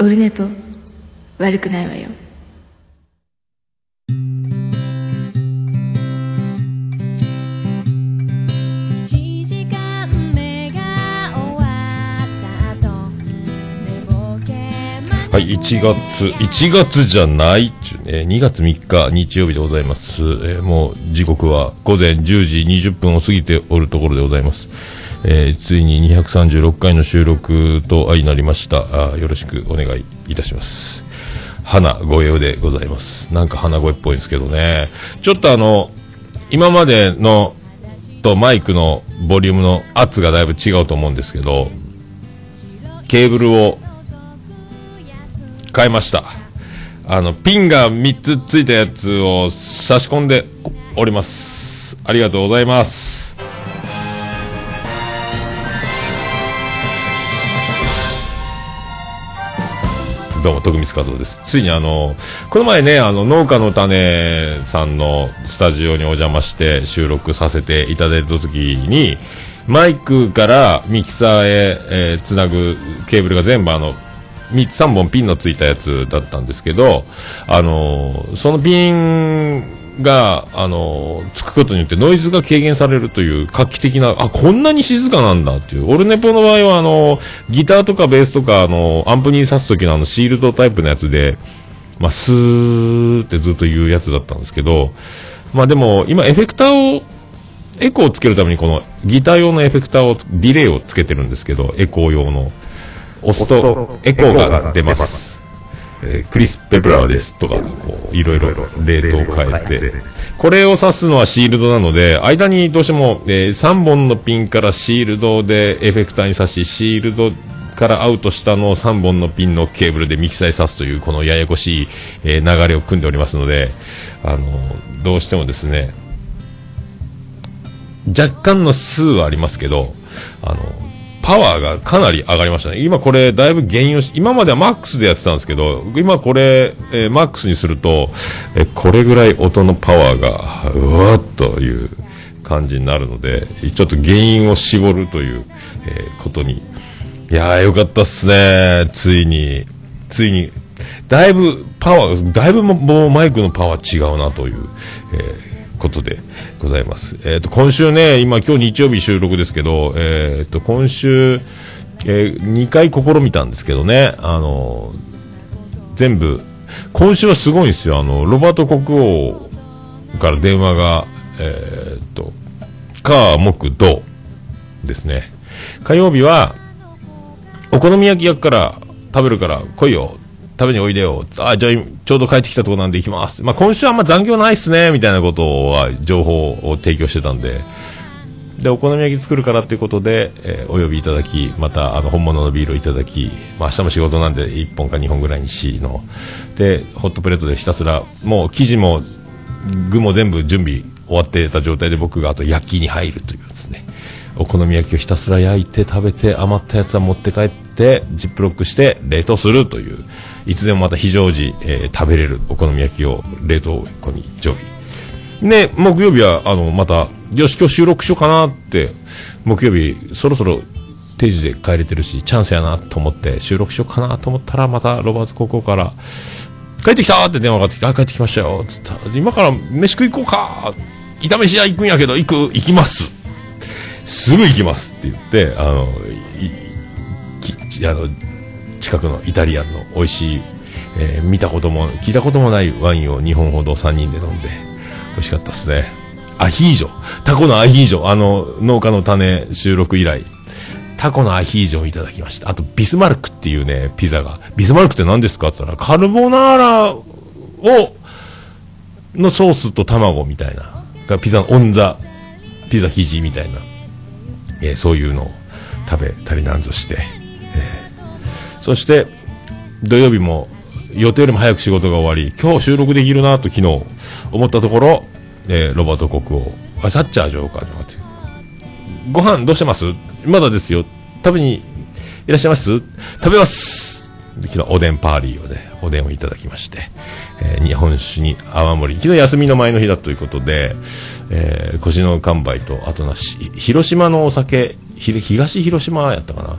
オルネポ悪くないわよ1時間目が終わった後寝ぼけまはい、1月、1月じゃないっちゅうね、2月3日日曜日でございます。えーもう時刻は午前10時20分を過ぎておるところでございます。えーついに236回の収録と相なりました。あよろしくお願いいたします。花声でございます。なんか花声っぽいんですけどね。ちょっとあの、今までのとマイクのボリュームの圧がだいぶ違うと思うんですけど、ケーブルを変えました。あの、ピンが3つついたやつを差し込んでおります。ありがとうございます。どうも、徳光和夫です。ついにあの、この前ね、あの、農家の種さんのスタジオにお邪魔して収録させていただいた時に、マイクからミキサーへ、えーつなぐケーブルが全部あの、3つ3本ピンのついたやつだったんですけど、あのそのピンが、あのーつくことによってノイズが軽減されるという画期的な、あ、こんなに静かなんだっていう。オルネポの場合は、あのーギターとかベースとか、あのーアンプに挿す時のあの、シールドタイプのやつで、まあ、スーってずっと言うやつだったんですけど、まあでも、今エフェクターを、エコーをつけるためにこのギター用のエフェクターを、ディレイをつけてるんですけど、エコー用の。押すとエコーが出ます。えークリス・ペプラーですとか、こう、いろいろレートを変えて。これを指すのはシールドなので、間にどうしても、え3本のピンからシールドでエフェクターに刺し、シールドからアウトしたのを3本のピンのケーブルでミキサーに刺すという、このややこしい、えー流れを組んでおりますので、あの、どうしてもですね、若干の数はありますけど、あの、パワーがかなり上がりましたね。今これだいぶ減用し、今まではマックスでやってたんですけど、今これ、えーマックスにすると、えーこれぐらい音のパワーが、うわっという感じになるので、ちょっと原因を絞るという、えーことに。いやーよかったっすね。ついに、ついに、だいぶパワー、だいぶもうマイクのパワー違うなという、えーことでございます。えっ、と、今週ね、今今日日曜日収録ですけど、えっ、と、今週、え2回試みたんですけどね、あの全部、今週はすごいんですよ。あの、ロバート国王から電話が、えっ、と、火、木、土ですね。火曜日は、お好み焼き焼くから食べるから来いよ。食べにおいでよ。あ、じゃあちょうど帰ってきたとこなんで行きます。まあ今週はあんま残業ないっすね。みたいなことは情報を提供してたんで。で、お好み焼き作るからっていうことで、えーお呼びいただき、またあの本物のビールをいただき、まあ明日も仕事なんで1本か2本ぐらいにしの。で、ホットプレートでひたすら、もう生地も具も全部準備終わってた状態で僕があと焼きに入るというですね。お好み焼きをひたすら焼いて食べて余ったやつは持って帰ってジップロックして冷凍するといういつでもまた非常時、えー食べれるお好み焼きを冷凍庫に常備で木曜日はあのまたよし今日収録しようかなって木曜日そろそろ定時で帰れてるしチャンスやなと思って収録しようかなと思ったらまたロバート高校から帰ってきたって電話がかってきて、あ、帰ってきましたよっ。つった今から飯食い行こうか。炒飯屋行くんやけど、行く、行きます。すぐ行きますって言って、あの、あの近くのイタリアンの美味しい、えー見たことも、聞いたこともないワインを2本ほど3人で飲んで、美味しかったですね。アヒージョ。タコのアヒージョ。あの、農家の種収録以来。タコのアヒージョをいただきました。あと、ビスマルクっていうね、ピザが。ビスマルクって何ですか？って言ったら、カルボナーラを、のソースと卵みたいな。がピザオンザ、ピザ生地みたいな。えーそういうのを食べたりなんぞして。そして、土曜日も予定よりも早く仕事が終わり、今日収録できるなと昨日思ったところ、えーロバート国王、あ、サッチャー女王か、ってご飯どうしてます？まだですよ。食べにいらっしゃいます？食べますで昨日おでんパーリーをね、おでんをいただきまして、えー日本酒に泡盛。昨日休みの前の日だということで、えー腰の完売と、あとなし、広島のお酒、ひ東広島やったかな？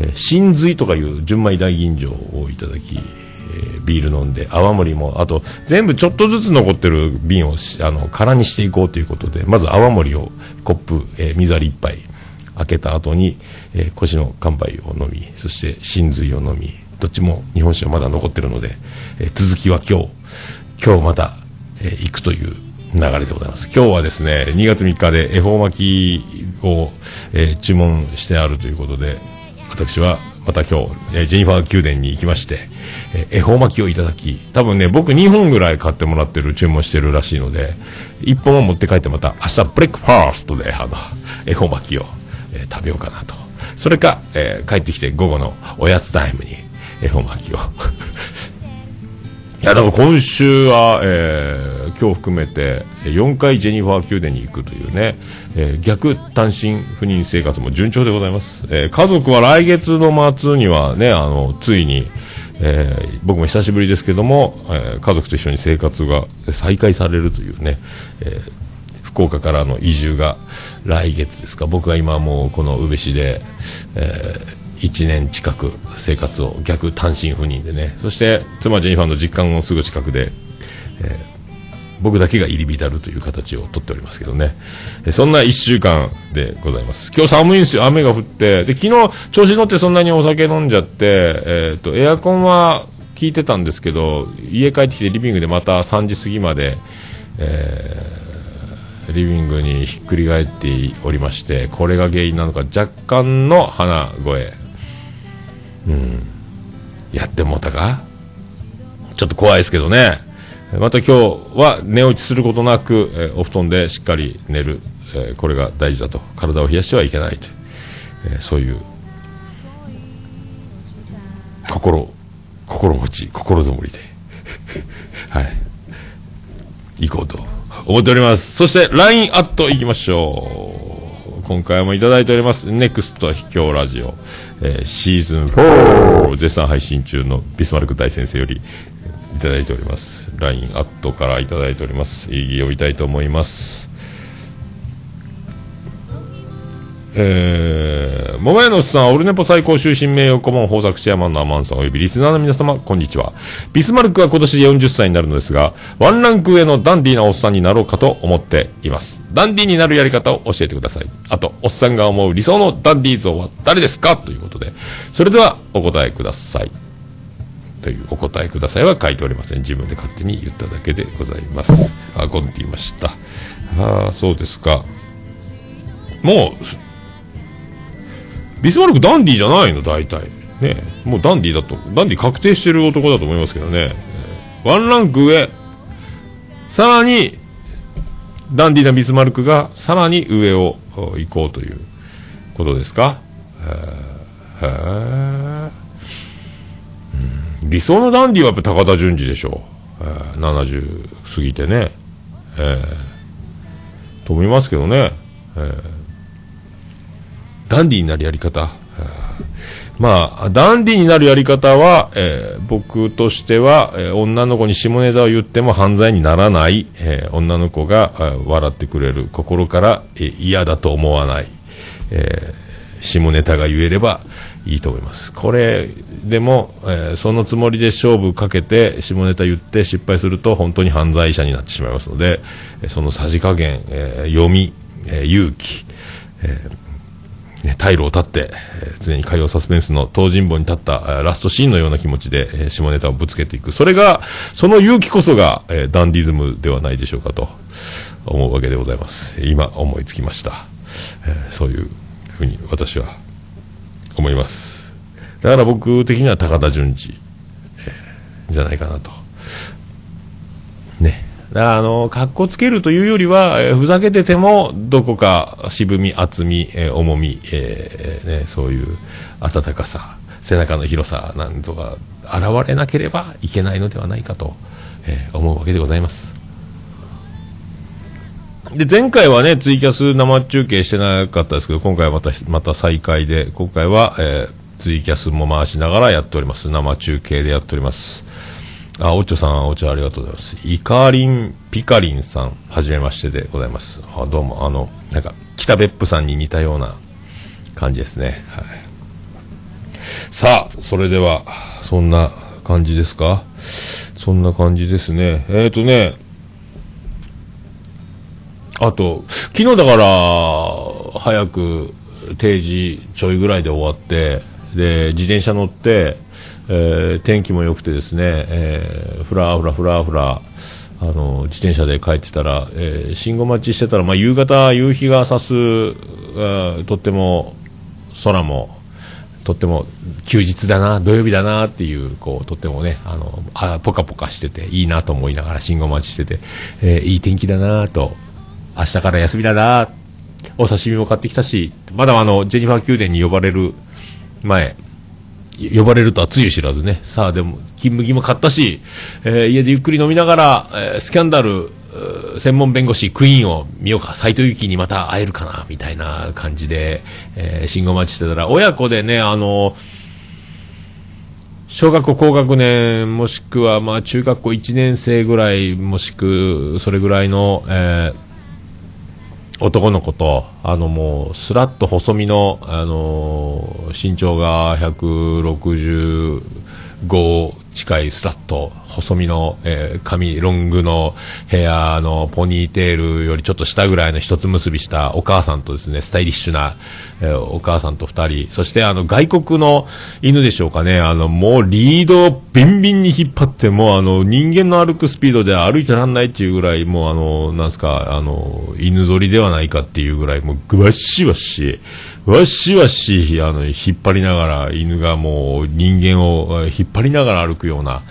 え、真髄とかいう純米大吟醸をいただき、えビール飲んで、泡盛も、あと、全部ちょっとずつ残ってる瓶をあの空にしていこうということで、まず泡盛をコップ、えー水割り1杯開けた後に、え腰の乾杯を飲み、そして真髄を飲み、どっちも日本酒はまだ残ってるので、え続きは今日、今日また、えー行くという流れでございます。今日はですね、2月3日で恵方巻きを、え注文してあるということで、私はまた今日、ジェニファー宮殿に行きまして、え恵方巻きをいただき、多分ね、僕2本ぐらい買ってもらってる、注文してるらしいので、1本を持って帰ってまた明日ブレックファーストで、あの、恵方巻きを、えー食べようかなと。それか、えー帰ってきて午後のおやつタイムに恵方巻きを。や、だから今週は、えー今日含めて4回ジェニファー宮殿に行くというね、えー逆単身赴任生活も順調でございます。えー家族は来月の末にはね、あの、ついに、えー僕も久しぶりですけども、えー家族と一緒に生活が再開されるというね、えー福岡からの移住が来月ですか僕が今もうこの宇部市で、え1年近く生活を逆単身赴任でね。そして妻ジェニファーの実家のすぐ近くで、えー僕だけが入り浸るという形をとっておりますけどね。そんな1週間でございます。今日寒いんですよ。雨が降って。で昨日調子乗ってそんなにお酒飲んじゃって、えー、とエアコンは効いてたんですけど家帰ってきてリビングでまた3時過ぎまで、えーリビングにひっくり返っておりましてこれが原因なのか若干の鼻声。うん。やってもうたか？ちょっと怖いですけどね。また今日は寝落ちすることなく、えお布団でしっかり寝る、えこれが大事だと。体を冷やしてはいけないと、えそういう心心持ち心づもりで。はい。行こうと思っております。そして LINE アット行きましょう。今回もいただいております。NEXT 秘境ラジオ、えーシーズン4絶賛配信中のビスマルク大先生よりいただいております。LINE アットからいただいております。意義をいたいと思います。えー、桃屋のおっさん、オルネポ最高終身名誉顧問豊作チェアマンのアマンさんおよびリスナーの皆様、こんにちは。ビスマルクは今年で40歳になるのですが、ワンランク上のダンディーなおっさんになろうかと思っています。ダンディーになるやり方を教えてください。あと、おっさんが思う理想のダンディー像は誰ですか？ということで、それではお答えください。というお答えくださいは書いておりません。自分で勝手に言っただけでございます。あ、ゴンって言いました。ああ、そうですか。もう、ビスマルクダンディじゃないの大体。ねもうダンディだと、ダンディ確定してる男だと思いますけどね。ワンランク上。さらに、ダンディなビスマルクがさらに上を行こうということですか？へーへーうん理想のダンディはやっぱ高田純次でしょう。70過ぎてね。えーと思いますけどね。えーダンディになるやり方。まあ、ダンディになるやり方は、えー僕としては、えー女の子に下ネタを言っても犯罪にならない、えー女の子があー笑ってくれる、心から、えー嫌だと思わない、えー下ネタが言えればいいと思います。これ、でも、えーそのつもりで勝負かけて、下ネタ言って失敗すると本当に犯罪者になってしまいますので、そのさじ加減、えー読み、えー勇気、ね、退路を立って、えー常に火曜サスペンスの東尋坊に立ったえーラストシーンのような気持ちで、えー下ネタをぶつけていく。それが、その勇気こそが、えーダンディズムではないでしょうかと思うわけでございます。今思いつきました。えーそういうふうに私は思います。だから僕的には高田純次、えーじゃないかなと。だからあの、格好つけるというよりは、えーふざけてても、どこか渋み、厚み、えー重み、えーね、そういう温かさ、背中の広さなんとか、現れなければいけないのではないかと、え思うわけでございます。で、前回はね、ツイキャス生中継してなかったですけど、今回はまた、また再開で、今回は、えツイキャスも回しながらやっております。生中継でやっております。あ、おちょさん、おちょありがとうございます。イカリン、ピカリンさん、はじめましてでございます。あ、どうも、あの、なんか、北別府さんに似たような感じですね。はい。さあ、それでは、そんな感じですか？そんな感じですね。えっ、ー、とね、あと、昨日だから、早く定時ちょいぐらいで終わって、で、自転車乗って、えー天気も良くてですね、えーふらふらふらふら、あの、自転車で帰ってたら、えー信号待ちしてたら、まあ、夕方、夕日が差す、とっても、空も、とっても休日だな、土曜日だなっていう、こう、とってもね、あの、あポカポカしてて、いいなと思いながら信号待ちしてて、えーいい天気だなと、明日から休みだなお刺身も買ってきたし、まだあの、ジェニファー宮殿に呼ばれる前、呼ばれるとはつゆ知らずね。さあでも、金麦も買ったし、えー家でゆっくり飲みながら、えースキャンダル、専門弁護士クイーンを見ようか、斎藤由貴にまた会えるかな、みたいな感じで、えー信号待ちしてたら、親子でね、あの、小学校高学年、もしくは、まあ、中学校1年生ぐらい、もしく、それぐらいの、えー男の子と、あのもう、スラッと細身の、あのー身長が165近いスラッと細身の、えー髪、ロングのヘアのポニーテールよりちょっと下ぐらいの一つ結びしたお母さんとですね、スタイリッシュな、えーお母さんと二人、そしてあの外国の犬でしょうかね、あのもうリードをビンビンに引っ張って、もうあの人間の歩くスピードで歩いてらんないっていうぐらい、もうあの、なんすか、あの、犬ぞりではないかっていうぐらい、もうぐわっしわっし、わしわし、あの、引っ張りながら、犬がもう人間を引っ張りながら歩くような、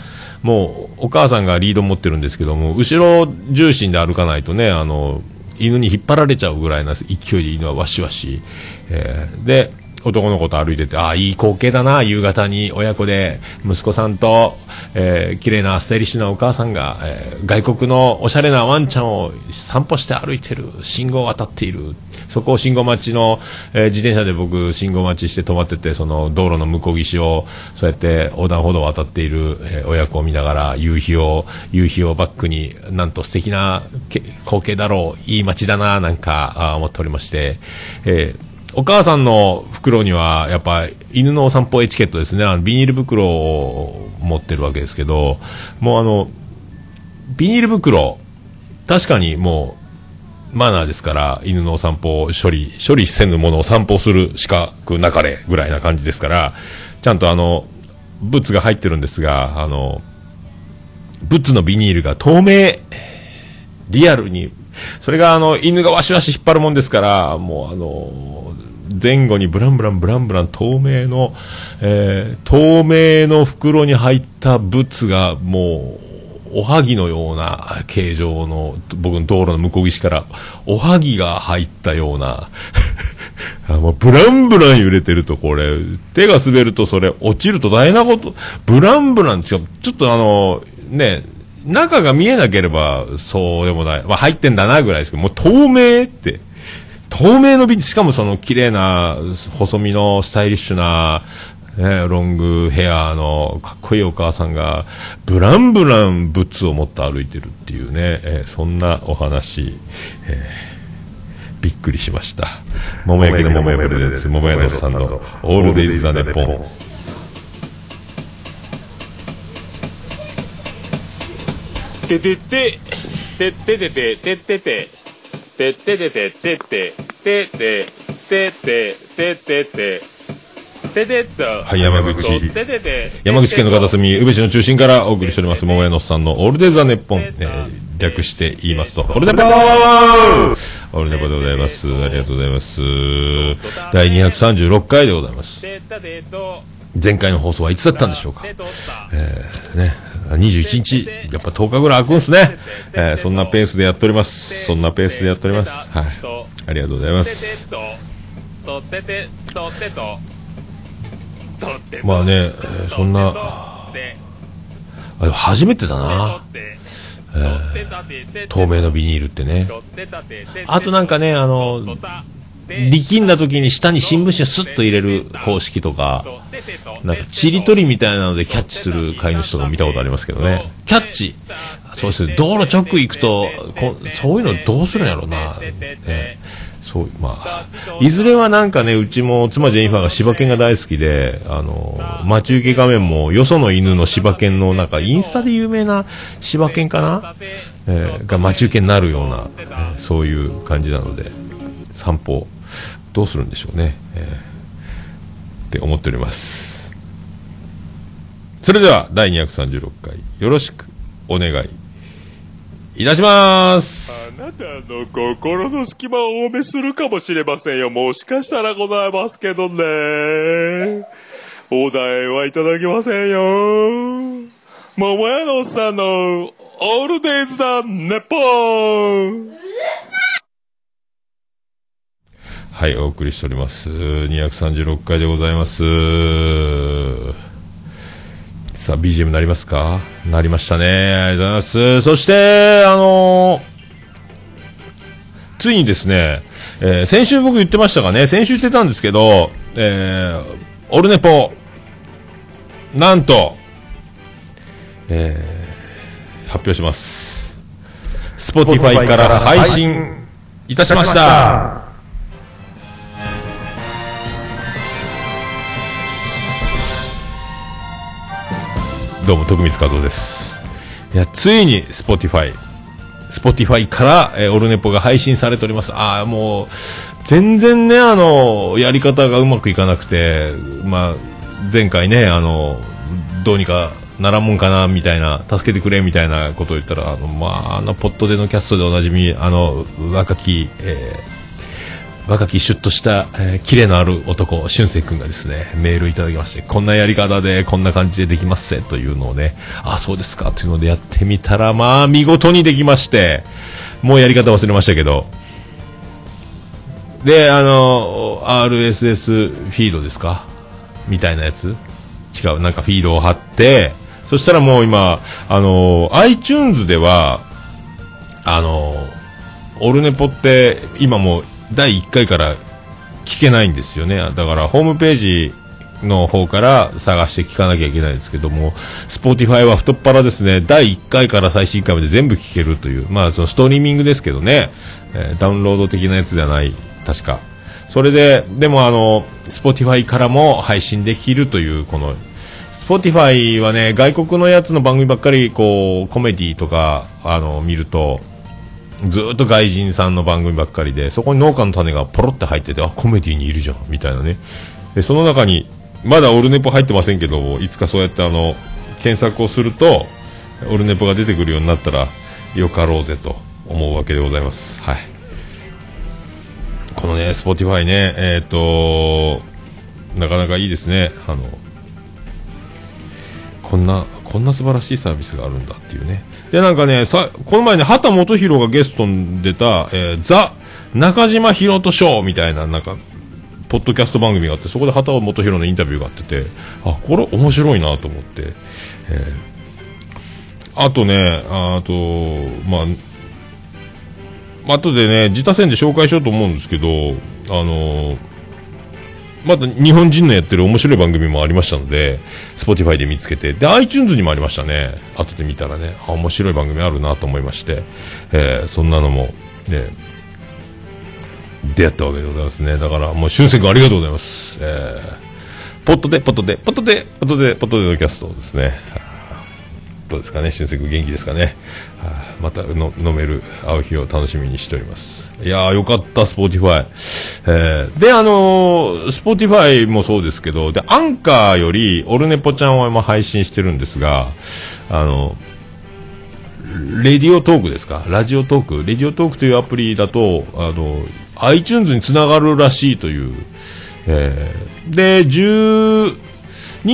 もうお母さんがリード持ってるんですけども、後ろ重心で歩かないとね、あの、犬に引っ張られちゃうぐらいな勢いで犬はわしわし、えーで、男の子と歩いてて、ああ、いい光景だな、夕方に親子で、息子さんと、えー綺麗なスタイリッシュなお母さんが、えー外国のおしゃれなワンちゃんを散歩して歩いてる、信号を渡っている、そこを信号待ちの、えー自転車で僕、信号待ちして止まってて、その道路の向こう岸を、そうやって横断歩道を渡っている、えー親子を見ながら、夕日を、夕日をバックに、なんと素敵な光景だろう、いい街だな、なんか、あ思っておりまして、えーお母さんの袋には、やっぱ、犬のお散歩エチケットですね。あの、ビニール袋を持ってるわけですけど、もうあの、ビニール袋、確かにもう、マナーですから、犬のお散歩を処理、処理せぬものを散歩する資格なかれぐらいな感じですから、ちゃんとあの、ブツが入ってるんですが、あの、ブツのビニールが透明、リアルに、それがあの、犬がわしわし引っ張るもんですから、もうあの、前後にブランブランブランブラン透明の、えー透明の袋に入ったブツがもう、おはぎのような形状の、僕の道路の向こう岸から、おはぎが入ったような、あもうブランブラン揺れてるとこれ、手が滑るとそれ落ちると大変なこと、ブランブランですよ。ちょっとあの、ね、中が見えなければそうでもない。まあ入ってんだなぐらいですけど、もう透明って。透明の瓶、しかもその綺麗な、細身のスタイリッシュな、ね、ロングヘアのかっこいいお母さんが、ブランブランブッツを持って歩いてるっていうね、えーそんなお話、えーびっくりしました。桃焼の桃屋プレゼンツ、桃屋のさんのオールデイズ・ザ・ネポン。てててててててててててててててててててててててててと。はい山口。ててて。山口県の片隅、宇部市の中心からお送りしております、桃屋のさんのオールデザ・ネッポン、えー略して言いますと、オールネポーオールネポでございます。ありがとうございます。第236回でございます。前回の放送はいつだったんでしょうか。ね、21日、やっぱ10日ぐらい空くんすね。えーそんなペースでやっております。そんなペースでやっております。はい。ありがとうございます。まあね、そんな、あ初めてだな。透明のビニールってね。あとなんかね、あの、力んだ時に下に新聞紙をスッと入れる方式とか、なんかちりとりみたいなのでキャッチする飼い主とか見たことありますけどね。キャッチそうですね。道路直行くと、こそういうのどうするんやろうな。ええそう、まあ、いずれはなんかね、うちも妻ジェニファーが柴犬が大好きで、あの、待ち受け画面もよその犬の柴犬のなんかインスタで有名な柴犬かな、えーが待ち受けになるような、そういう感じなので、散歩、どうするんでしょうね。えーって思っております。それでは、第236回、よろしくお願いいたします。あなたの心の隙間を多めするかもしれませんよ。もしかしたらございますけどね。お題はいただけませんよ。桃屋のおっさんのオールデイズだ、ネポンはい、お送りしております。236回でございます。さあ、BGM なりますか？なりましたね。ありがとうございます。そして、あのーついにですね、えー先週僕言ってましたかね、先週言ってたんですけど、えーオルネポ、なんと、えー発表します。Spotify から配信いたしました。どうも徳光和夫です。いやついに Spotify Spotify から、えーオルネポが配信されております。ああもう全然ねあのやり方がうまくいかなくてまあ前回ねあのどうにかならんもんかなみたいな助けてくれみたいなことを言ったらあのまああのポットでのキャストでおなじみあの若き、えー若きシュッとした、えー、キレのある男、俊く君がですね、メールいただきまして、こんなやり方で、こんな感じでできますせ、というのをね、あ、そうですか、というのでやってみたら、まあ、見事にできまして、もうやり方忘れましたけど、で、あの、RSS フィードですかみたいなやつ。違う、なんかフィードを貼って、そしたらもう今、あの、iTunes では、あの、オルネポって今もう第1回から聞けないんですよね。だからホームページの方から探して聞かなきゃいけないんですけども、Spotify は太っ腹ですね、第1回から最新回まで全部聞けるという、まあそのストリーミングですけどね、えーダウンロード的なやつではない、確か。それで、でもあの、Spotify からも配信できるという、この、Spotify はね、外国のやつの番組ばっかり、こう、コメディとか、あの、見ると、ずっと外人さんの番組ばっかりで、そこに農家の種がポロって入ってて、あ、コメディにいるじゃん、みたいなね。で、その中に、まだオルネポ入ってませんけど、いつかそうやってあの、検索をすると、オルネポが出てくるようになったら、よかろうぜと思うわけでございます。はい。このね、スポティファイね、えっ、となかなかいいですね。あの、こんな、こんな素晴らしいサービスがあるんだっていうね。で、なんかね、さ、この前ね、秦基博がゲストに出た、えーザ・中島ひろとショーみたいな、なんか、ポッドキャスト番組があって、そこで畑元博のインタビューがあってて、あ、これ面白いなと思って、えーあとね、あと、まあ、後でね、自他戦で紹介しようと思うんですけど、あのまだ日本人のやってる面白い番組もありましたので、Spotify で見つけて、で、iTunes にもありましたね。後で見たらね、あ、面白い番組あるなと思いまして、えーそんなのも、ね、出会ったわけでございますね。だから、もう、俊介君ありがとうございます。えーポットで、ポットで、ポットで、ポットで、ポットでのキャストですね。どうですかね、俊く君元気ですかね。はあまたの飲める会う日を楽しみにしております。いやー、よかった、スポティファイ。えーで、あのー、スポーティファイもそうですけど、で、アンカーより、オルネポちゃんは今配信してるんですが、あの、レディオトークですか？ラジオトーク？レディオトークというアプリだと、あの、iTunes につながるらしいという、えーで、12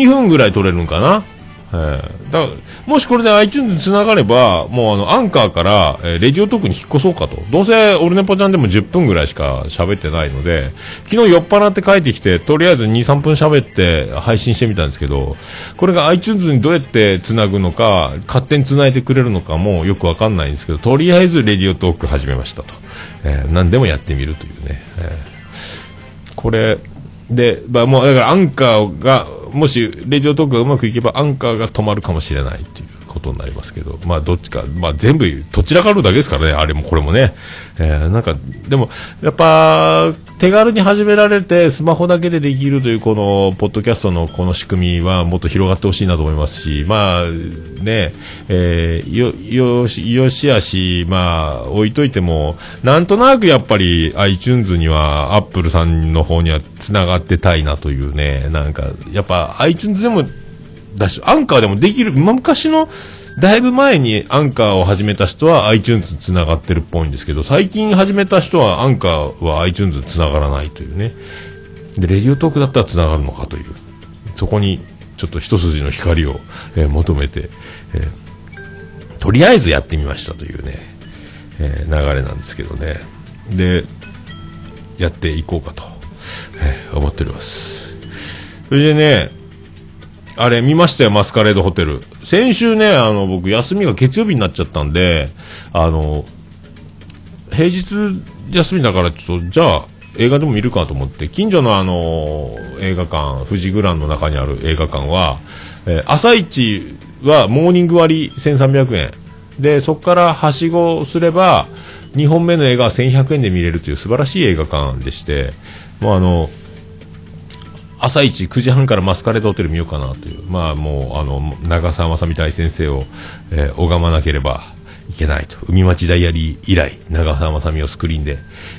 分ぐらい撮れるんかな？えーだもしこれで iTunes につながれば、もうあの、アンカーから、えーレディオトークに引っ越そうかと。どうせ、オルネポちゃんでも10分ぐらいしか喋ってないので、昨日酔っ払って帰ってきて、とりあえず2、3分喋って配信してみたんですけど、これが iTunes にどうやってつなぐのか、勝手につないでくれるのかもよくわかんないんですけど、とりあえずレディオトーク始めましたと。えー何でもやってみるというね。えーこれ、で、まあ、もう、だからアンカーが、もし、レディオトークがうまくいけば、アンカーが止まるかもしれないっていうことになりますけど、まあどっちか、まあ全部、どちらかるだけですからね、あれもこれもね。えーなんか、でも、やっぱ、手軽に始められて、スマホだけでできるという、この、ポッドキャストのこの仕組みはもっと広がってほしいなと思いますし、まあ、ね、えーよ、よし、よしあし、まあ、置いといても、なんとなくやっぱり iTunes には、Apple さんの方には繋がってたいなというね、なんか、やっぱ iTunes でも、だし、アンカーでもできる、昔の、だいぶ前にアンカーを始めた人は iTunes つながってるっぽいんですけど、最近始めた人はアンカーは iTunes つながらないというね。で、レディオトークだったらつながるのかという。そこにちょっと一筋の光を、えー求めて、えーとりあえずやってみましたというね、えー流れなんですけどね。で、やっていこうかと、えー思っております。それでね、あれ見ましたよ、マスカレードホテル。先週ね、あの、僕、休みが月曜日になっちゃったんで、あの、平日休みだから、ちょっと、じゃあ、映画でも見るかと思って、近所のあの、映画館、富士グランの中にある映画館は、えー朝一はモーニング割1300円。で、そこからはしごすれば、2本目の映画は1100円で見れるという素晴らしい映画館でして、もうあの、朝一9時半からマスカレードホテル見ようかなという、まあもう、あの、長澤まさみ大先生を、えー拝まなければいけないと。海町ダイアリー以来、長澤まさみをスクリーンで、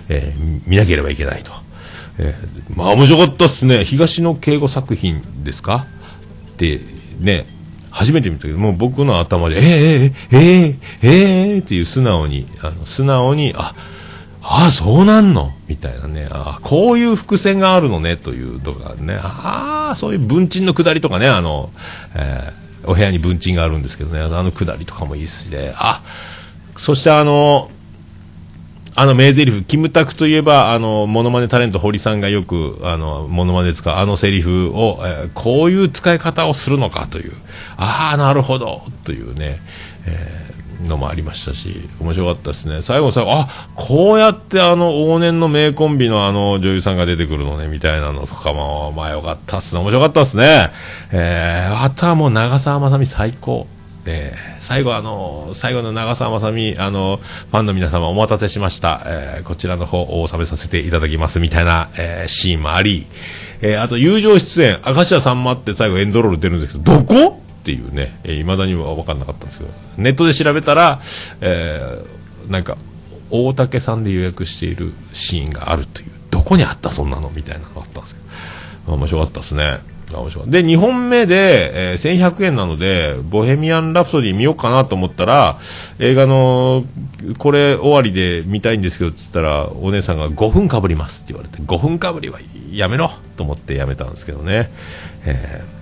えー見なければいけないと。えーまあ面白かったっすね。東野敬吾作品ですか？って、ね、初めて見たけど、もう僕の頭で、えー、えー、えー、えー、っていう素直に、あの、素直に、あ、ああ、そうなんの？みたいなね。ああ、こういう伏線があるのね、というとかね。ああ、そういう文鎮の下りとかね、あの、えーお部屋に文鎮があるんですけどね、あの下りとかもいいしね。あ、そしてあの、あの名台詞、キムタクといえば、あの、モノマネタレント堀さんがよく、あの、モノマネ使うあのセリフを、えーこういう使い方をするのかという、ああ、なるほど、というね、えのもありましたし、面白かったですね。最後最後、あ、こうやってあの、往年の名コンビのあの、女優さんが出てくるのね、みたいなのとかも、まあよかったっすね。面白かったっすね。えー、あとはもう長澤まさみ最高。えー最後あの、最後の長澤まさみ、あの、ファンの皆様お待たせしました。えーこちらの方を収めさせていただきますみたいな、えーシーンもあり、えーあと友情出演、明石家さんまって最後エンドロール出るんですけど、どこ？っていうね、えー未だには分かんなかったんですけど、ネットで調べたら、えーなんか、大竹さんで予約しているシーンがあるという、どこにあったそんなの？みたいなのがあったんですけど、面白かったですね。面白かった。で、2本目で、えー1100円なので、ボヘミアン・ラプソディ見ようかなと思ったら、映画の、これ終わりで見たいんですけどって言ったら、お姉さんが5分かぶりますって言われて、5分かぶりはやめろと思ってやめたんですけどね。えー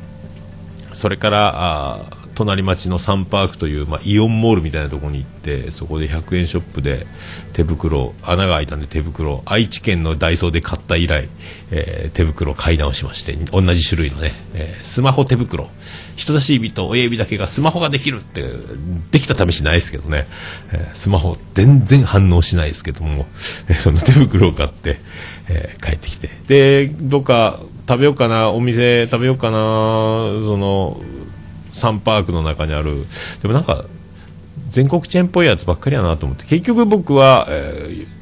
それから、あ隣町のサンパークという、まあ、イオンモールみたいなところに行って、そこで100円ショップで手袋、穴が開いたんで手袋、愛知県のダイソーで買った以来、えー手袋を買い直しまして、同じ種類のね、えースマホ手袋。人差し指と親指だけがスマホができるって、できた試しないですけどね、えースマホ全然反応しないですけども、えーその手袋を買って、えー帰ってきて。で、どっか食べようかな、お店食べようかな、その、サンパークの中にある、でもなんか、全国チェーンっぽいやつばっかりやなと思って、結局僕は、えー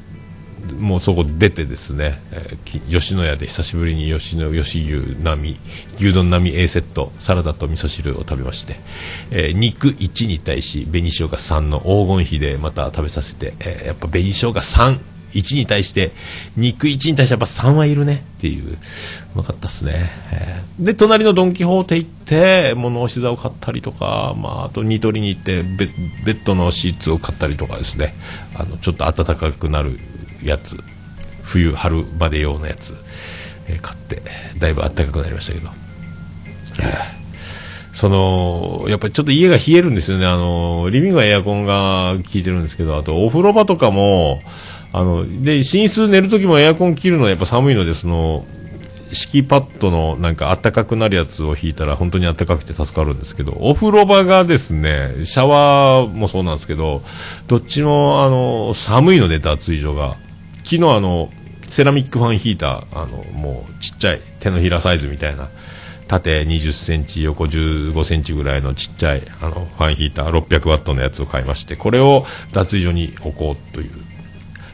もうそこ出てですね、えー吉野家で久しぶりに吉野吉牛並牛丼並み A セットサラダと味噌汁を食べまして、えー肉1に対し紅生姜3の黄金比でまた食べさせて、えーやっぱ紅生姜3 1に対して肉1に対してやっぱ3はいるねっていう。うまかったっすね、で隣のドン・キホーテ行って物干し座を買ったりとか、まあ、あとニトリに行ってベベッドのシーツを買ったりとかですね。あのちょっと暖かくなるやつ。冬春まで用のやつ、え買ってだいぶ暖かくなりましたけど、そのやっぱりちょっと家が冷えるんですよね。あのリビングはエアコンが効いてるんですけどあとお風呂場とかもあので寝室寝る時もエアコン切るのはやっぱ寒いのでその敷きパッドのなんか暖かくなるやつを引いたら本当に暖かくて助かるんですけど、お風呂場がですね、シャワーもそうなんですけど、どっちもあの、寒いので脱衣所が。昨日あの、セラミックファンヒーター、あの、もうちっちゃい手のひらサイズみたいな縦20センチ、横15センチぐらいのちっちゃい、あの、ファンヒーター600ワットのやつを買いまして、これを脱衣所に置こうという。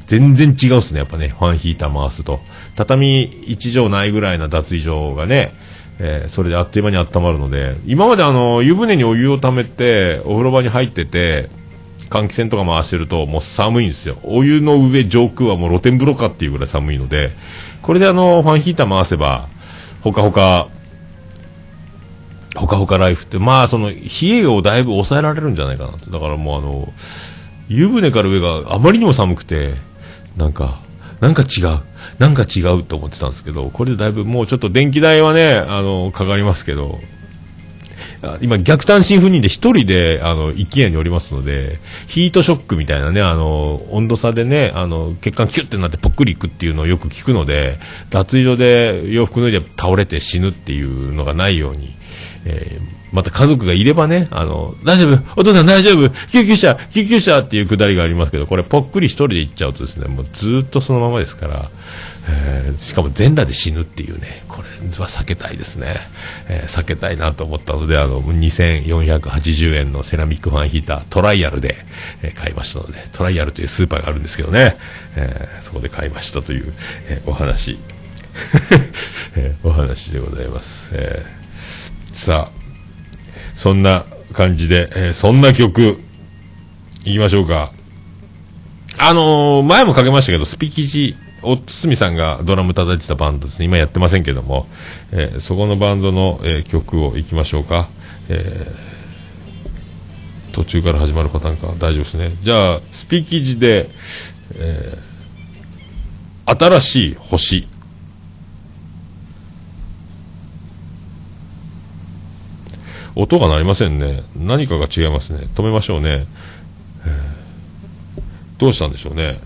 全然違うっすね、やっぱね、ファンヒーター回すと。畳1畳ないぐらいな脱衣所がね、えーそれであっという間に温まるので、今まであの、湯船にお湯を溜めて、お風呂場に入ってて、換気扇とか回してるともう寒いんですよ。お湯の上上空はもう露天風呂かっていうぐらい寒いので、これであの、ファンヒーター回せば、ほかほか、ほかほかライフって、まあその、冷えをだいぶ抑えられるんじゃないかなと。だからもうあの、湯船から上があまりにも寒くて、なんか、なんか違う。なんか違うと思ってたんですけど、これでだいぶもうちょっと電気代はね、あの、かかりますけど、今、逆単身赴任で一人で、あの、一軒家におりますので、ヒートショックみたいなね、あの、温度差でね、あの、血管キュッてなってぽっくりいくっていうのをよく聞くので、脱衣所で洋服脱いで倒れて死ぬっていうのがないように、えまた家族がいればね、あの、大丈夫お父さん大丈夫救急車救急車っていうくだりがありますけど、これぽっくり一人で行っちゃうとですね、もうずっとそのままですから、えーしかも全裸で死ぬっていうね、これは避けたいですね。えー避けたいなと思ったので、あの、2480円のセラミックファンヒーター、トライアルで、えー買いましたので、トライアルというスーパーがあるんですけどね、えーそこで買いましたという、えーお話、えーお話でございます。えーさあ、そんな感じで、えーそんな曲、いきましょうか。あのー前もかけましたけど、スピキジ、おつみさんがドラム叩いてたバンドですね。今やってませんけども、えーそこのバンドの、え曲をいきましょうか。え途中から始まるパターンか。大丈夫ですね。じゃあ、スピキジで、え新しい星。音が鳴りませんね。何かが違いますね。止めましょうね。どうしたんでしょうね。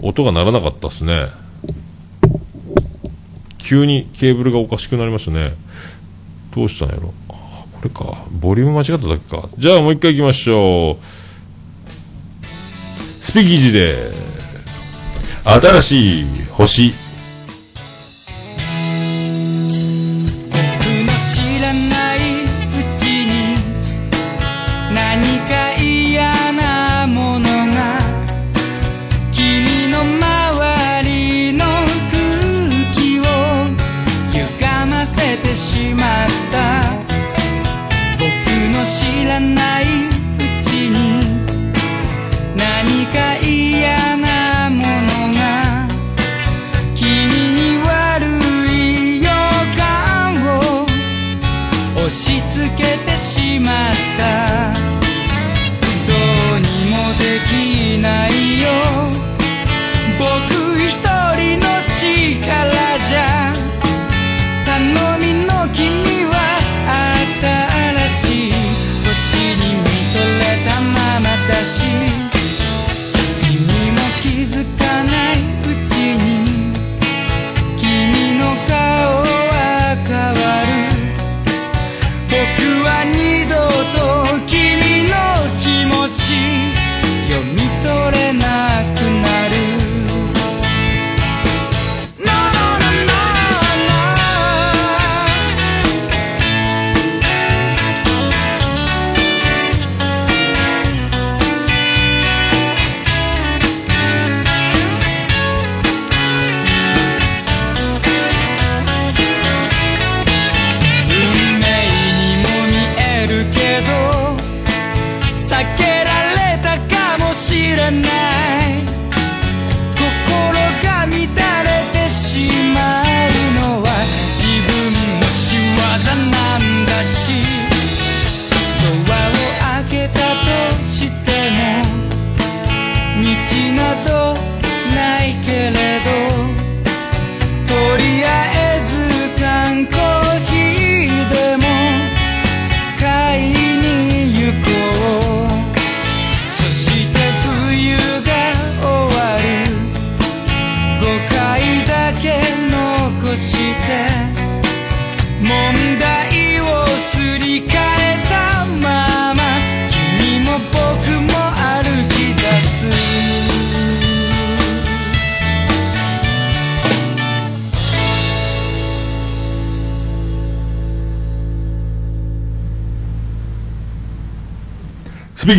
音が鳴らなかったですね。急にケーブルがおかしくなりましたね。どうしたんやろ。これか。ボリューム間違っただけか。じゃあもう一回行きましょう。スピキジで、新しい星。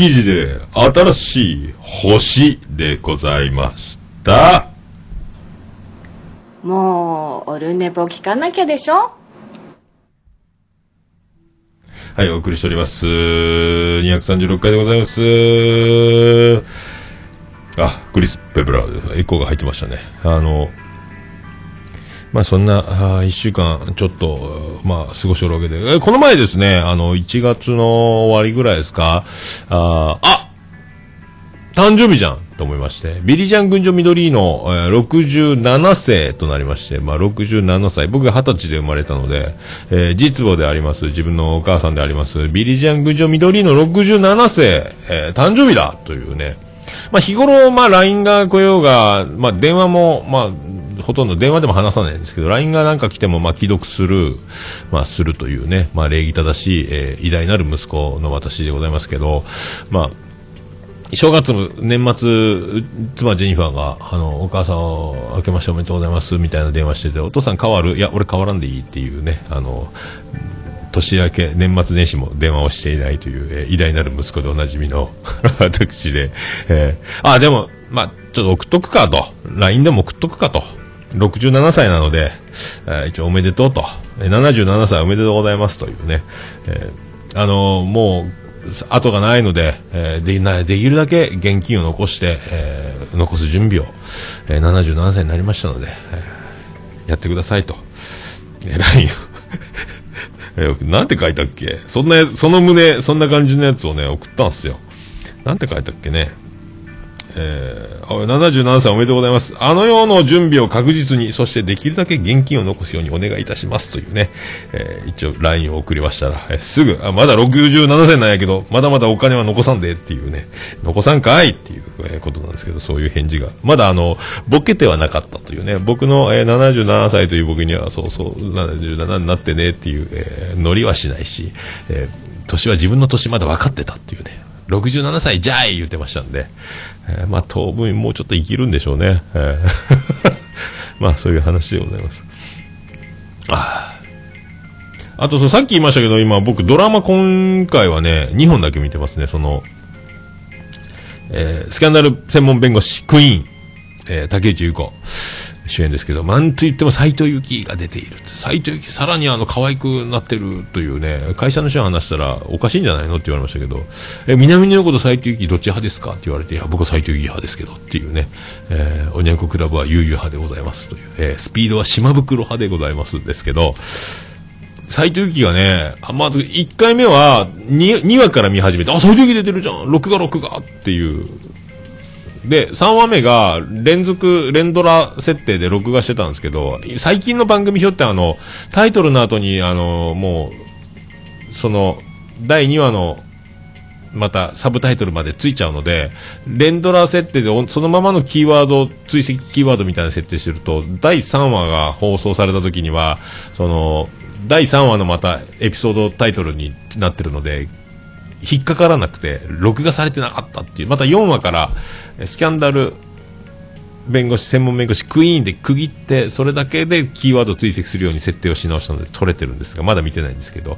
スピキジで新しい星でございました。もう、オルネポ聞かなきゃでしょ？はい、お送りしております。236回でございます。あ、クリス・ペプラーでエコーが入ってましたね。あの、まあそんな、あー一週間ちょっと、まあ過ごしおるわけで、えこの前ですね、あの、1月の終わりぐらいですか、ああ誕生日じゃんと思いまして、ビリジャン群青緑の、えー67世となりまして、まあ67歳、僕が20歳で生まれたので、えー実母であります、自分のお母さんであります、ビリジャン群青緑の67世、えー誕生日だというね、まあ日頃、まあ LINE が来ようが、まあ電話も、まあ、ほとんど電話でも話さないんですけど、LINE がなんか来ても、まあ、既読する、まあ、するというね、まあ、礼儀正しい、えー偉大なる息子の私でございますけど、まあ、正月、年末、妻ジェニファーが、あの、お母さんを明けましておめでとうございます、みたいな電話してて、お父さん変わるいや、俺変わらんでいいっていうね、あの、年明け、年末年始も電話をしていないという、えー偉大なる息子でおなじみの 私で、えーあ、でも、まあ、ちょっと送っとくかと、LINE でも送っとくかと、67歳なので、え一応おめでとうと、えー77歳おめでとうございますというね、えーあのーもう、後がないので、えーでなできるだけ現金を残して、えー残す準備を、えー77歳になりましたので、えーやってくださいと。えー LINE をえなんて書いたっけ？そんな、その旨、そんな感じのやつをね、送ったんすよ。なんて書いたっけね？えー、77歳おめでとうございます。あの世の準備を確実に、そしてできるだけ現金を残すようにお願いいたしますというね、えー一応 LINE を送りましたら、えーすぐ、あ、まだ67歳なんやけど、まだまだお金は残さんでっていうね、残さんかいっていう、ことなんですけど、そういう返事が。まだあの、ボケてはなかったというね、僕の、えー77歳という僕には、そうそう、77になってねっていう、えーノリはしないし、えー年は自分の年まだ分かってたっていうね、67歳じゃい言ってましたんで、えーまあ当分もうちょっと生きるんでしょうね。えー まあそういう話でございます。あああとそうさっき言いましたけど、今僕ドラマ今回はね、2本だけ見てますね。その、えースキャンダル専門弁護士、クイーン、えー竹内優子。主演ですけど、なんと言っても斎藤由貴が出ている。斎藤由貴、さらにあの、可愛くなってるというね、会社の人に話したら、おかしいんじゃないのって言われましたけど、え、南野陽子と斎藤由貴どっち派ですかって言われて、いや、僕は斎藤由貴派ですけどっていうね、えーおにゃんこクラブは悠々派でございますという、えースピードは島袋派でございますですけど、斎藤由貴がね、あまず1回目は 2, 2話から見始めて、あ、斎藤由貴出てるじゃん録画録画っていう。で、3話目が連続、連ドラ設定で録画してたんですけど、最近の番組表ってあの、タイトルの後にあの、もう、その、第2話の、またサブタイトルまでついちゃうので、連ドラ設定でそのままのキーワード、追跡キーワードみたいな設定してると、第3話が放送された時には、その、第3話のまたエピソードタイトルになってるので、引っかからなくて、録画されてなかったっていう、また4話から、スキャンダル弁護士、専門弁護士、クイーンで区切って、それだけでキーワード追跡するように設定をし直したので撮れてるんですが、まだ見てないんですけど、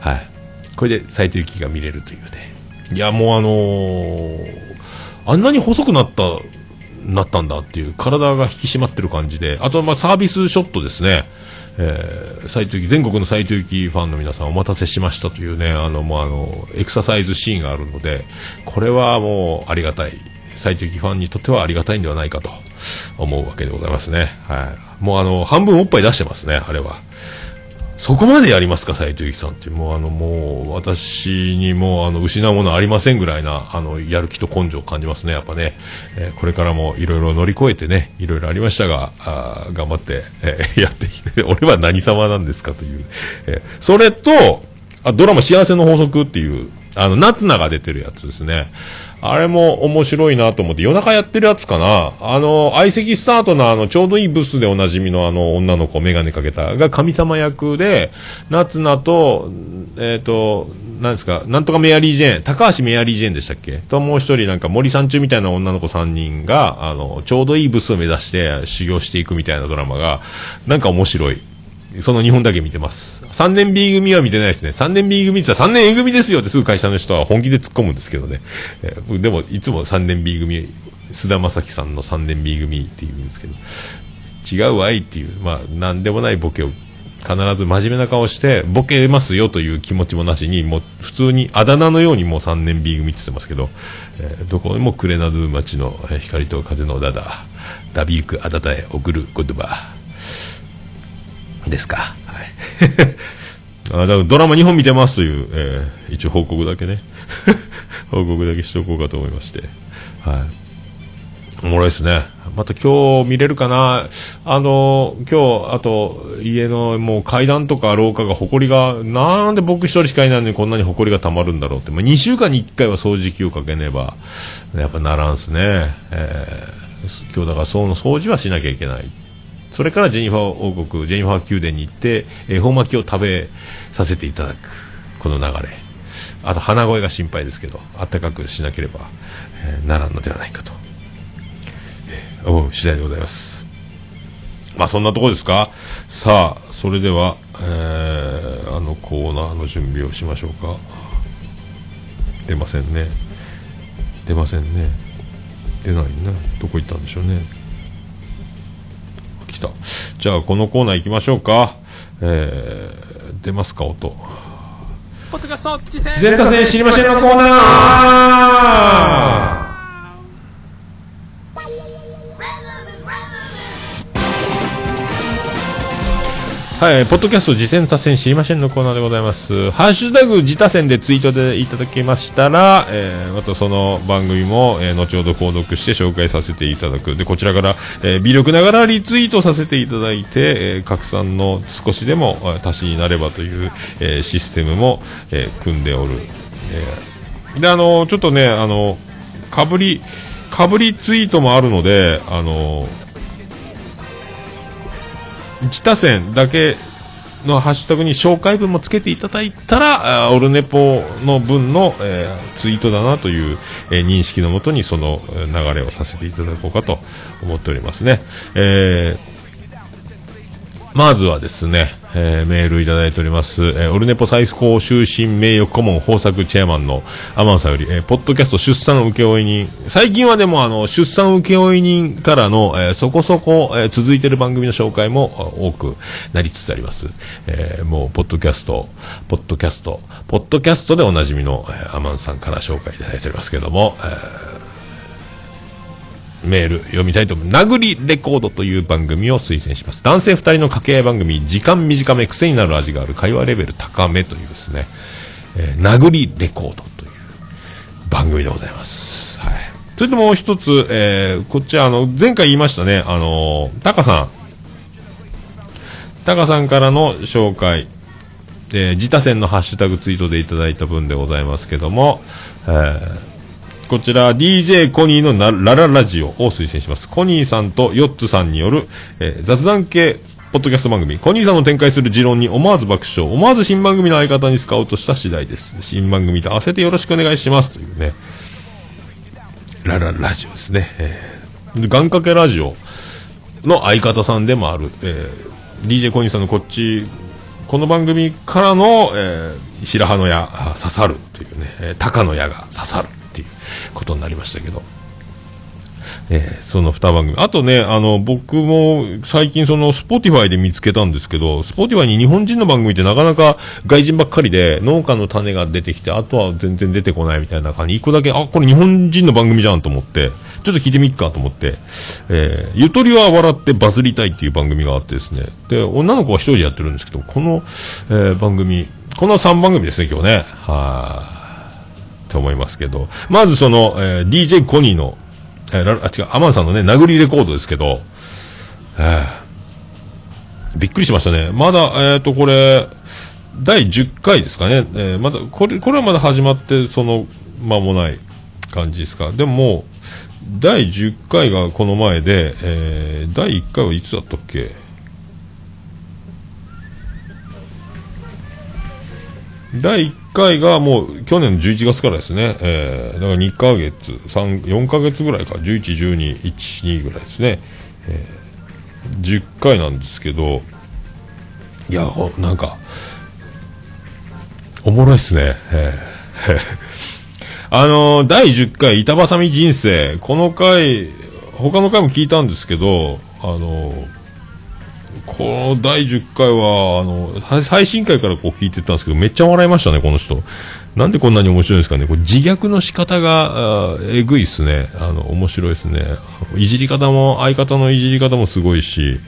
はい。これで斎藤由貴が見れるというね。いや、もうあのーあんなに細くなった、なったんだっていう、体が引き締まってる感じで、あと、まあ、サービスショットですね。えー、斉藤全国の斎藤幸ファンの皆さんお待たせしましたというね、あの、もうあの、エクササイズシーンがあるので、これはもうありがたい。斎藤幸ファンにとってはありがたいんではないかと思うわけでございますね。はい。もうあの、半分おっぱい出してますね、あれは。そこまでやりますか、斉藤由貴さんって。もうあの、もう、私にも、あの、失うものありませんぐらいな、あの、やる気と根性を感じますね、やっぱね。えーこれからもいろいろ乗り越えてね、いろいろありましたが、あ頑張って、えー やってきて、俺は何様なんですかという。えーそれと、あ、ドラマ幸せの法則っていう、あの、夏菜が出てるやつですね。あれも面白いなと思って、夜中やってるやつかなあの、相席スタートのあの、ちょうどいいブスでおなじみのあの、女の子、メガネかけた、が神様役で、夏菜と、えっ、と、なんですか、なんとかメアリージェーン、高橋メアリージェーンでしたっけ？と、もう一人なんか森三中みたいな女の子三人が、あの、ちょうどいいブスを目指して修行していくみたいなドラマが、なんか面白い。その2本だけ見てます。3年 B 組は見てないですね。3年 B 組って言ったら3年 A 組ですよってすぐ会社の人は本気で突っ込むんですけどね。えーでも、いつも3年 B 組、菅田将暉さんの3年 B 組って言うんですけど、違うわいっていう、まあ、なんでもないボケを必ず真面目な顔して、ボケますよという気持ちもなしに、もう普通にあだ名のようにもう3年 B 組って言ってますけど、えーどこでもクレナドゥ町の光と風のダダ、ダビークあだたへ送る言葉ですか。はい。あだからドラマ2本見てますという、えー一応報告だけね。報告だけしておこうかと思いまして。はい。おもろいですね。また今日見れるかなあの、今日、あと、家のもう階段とか廊下が埃が、なんで僕一人しかいないのにこんなに埃が溜まるんだろうって。まあ、2週間に1回は掃除機をかけねば、やっぱならんすね。えー今日だからその掃除はしなきゃいけない。それからジェニファー王国、ジェニファー宮殿に行って、恵方巻きを食べさせていただく、この流れ。あと鼻声が心配ですけど、あったかくしなければ、ならんのではないかと。思う次第でございます。まあそんなとこですか？さあ、それでは、えーあのコーナーの準備をしましょうか。出ませんね。出ませんね。出ないね。どこ行ったんでしょうね。来た。じゃあこのコーナー行きましょうか。えー出ますか、音。ポッドキャスト次自然達成知りませんのコーナーはい、ポッドキャスト自然達成知りませんのコーナーでございます。ハッシュタグ自他戦でツイートでいただけましたら、えーまたその番組も、えー後ほど購読して紹介させていただく。で、こちらから、えー微力ながらリツイートさせていただいて、えー拡散の少しでも足しになればという、えーシステムも、えー組んでおる。えーで、あのちょっとね、あのかぶり、かぶりツイートもあるので、あの自他線だけのハッシュタグに紹介文もつけていただいたら、オルネポの分の、えーツイートだなという、えー認識のもとにその流れをさせていただこうかと思っておりますね。えーまずはですね、えーメールいただいております、えーオルネポ最高終身名誉顧問豊作チェアマンのアマンさんより、えーポッドキャスト出産請負人、最近はでもあの、出産請負人からの、えーそこそこ、えー続いてる番組の紹介も多くなりつつあります。えーもう、ポッドキャスト、ポッドキャスト、ポッドキャストでおなじみの、えーアマンさんから紹介いただいておりますけども、えーメール読みたいと思う。殴りレコードという番組を推薦します。男性二人の掛け合い番組、時間短め、癖になる味がある、会話レベル高めというですね、えー殴りレコードという番組でございます。はい。それともう一つ、えーこっちはあの、前回言いましたね、あのータカさん。タカさんからの紹介。えー自他戦のハッシュタグツイートでいただいた分でございますけども、えーこちら DJ コニーのラララジオを推薦します。コニーさんとヨッツさんによる、えー雑談系ポッドキャスト番組。コニーさんの展開する持論に思わず爆笑、思わず新番組の相方にスカウトした次第です。新番組と合わせてよろしくお願いします。というね、ラララジオですね。えー、願掛けラジオの相方さんでもある、えー DJ コニーさんのこっち、この番組からの、えー白羽の矢刺さるというね、えー鷹の矢が刺さることになりましたけど、えーその2番組。あとね、あの、僕も最近その、スポティファイで見つけたんですけど、スポティファイに日本人の番組ってなかなか外人ばっかりで、農家の種が出てきて、あとは全然出てこないみたいな感じ、一個だけ、あ、これ日本人の番組じゃんと思って、ちょっと聞いてみっかと思って、えーゆとりは笑ってバズりたいっていう番組があってですね、で、女の子は一人でやってるんですけど、この、えー番組、この3番組ですね、今日ね。はい、と思いますけど、まずその、えー DJ コニーの、えーあ、違う、アマンさんのね、殴りレコードですけど、えーびっくりしましたね。まだ、えっ、と、これ、第10回ですかね。えーまだ、これ、これはまだ始まって、その、間もない感じですか。でももう、第10回がこの前で、えー第1回はいつだったっけ？第1回がもう去年の11月からですね、えーだから2ヶ月、3、4ヶ月ぐらいか、11、12、1、2ぐらいですね、えー10回なんですけど、いや、なんか、おもろいっすね。えー あのー第10回板挟み人生、この回、他の回も聞いたんですけど、あのーこの第10回は、あの、最新回からこう聞いてたんですけど、めっちゃ笑いましたね、この人。なんでこんなに面白いんですかね。これ自虐の仕方が、えぐいっすね。あの、面白いですね。いじり方も、相方のいじり方もすごいし、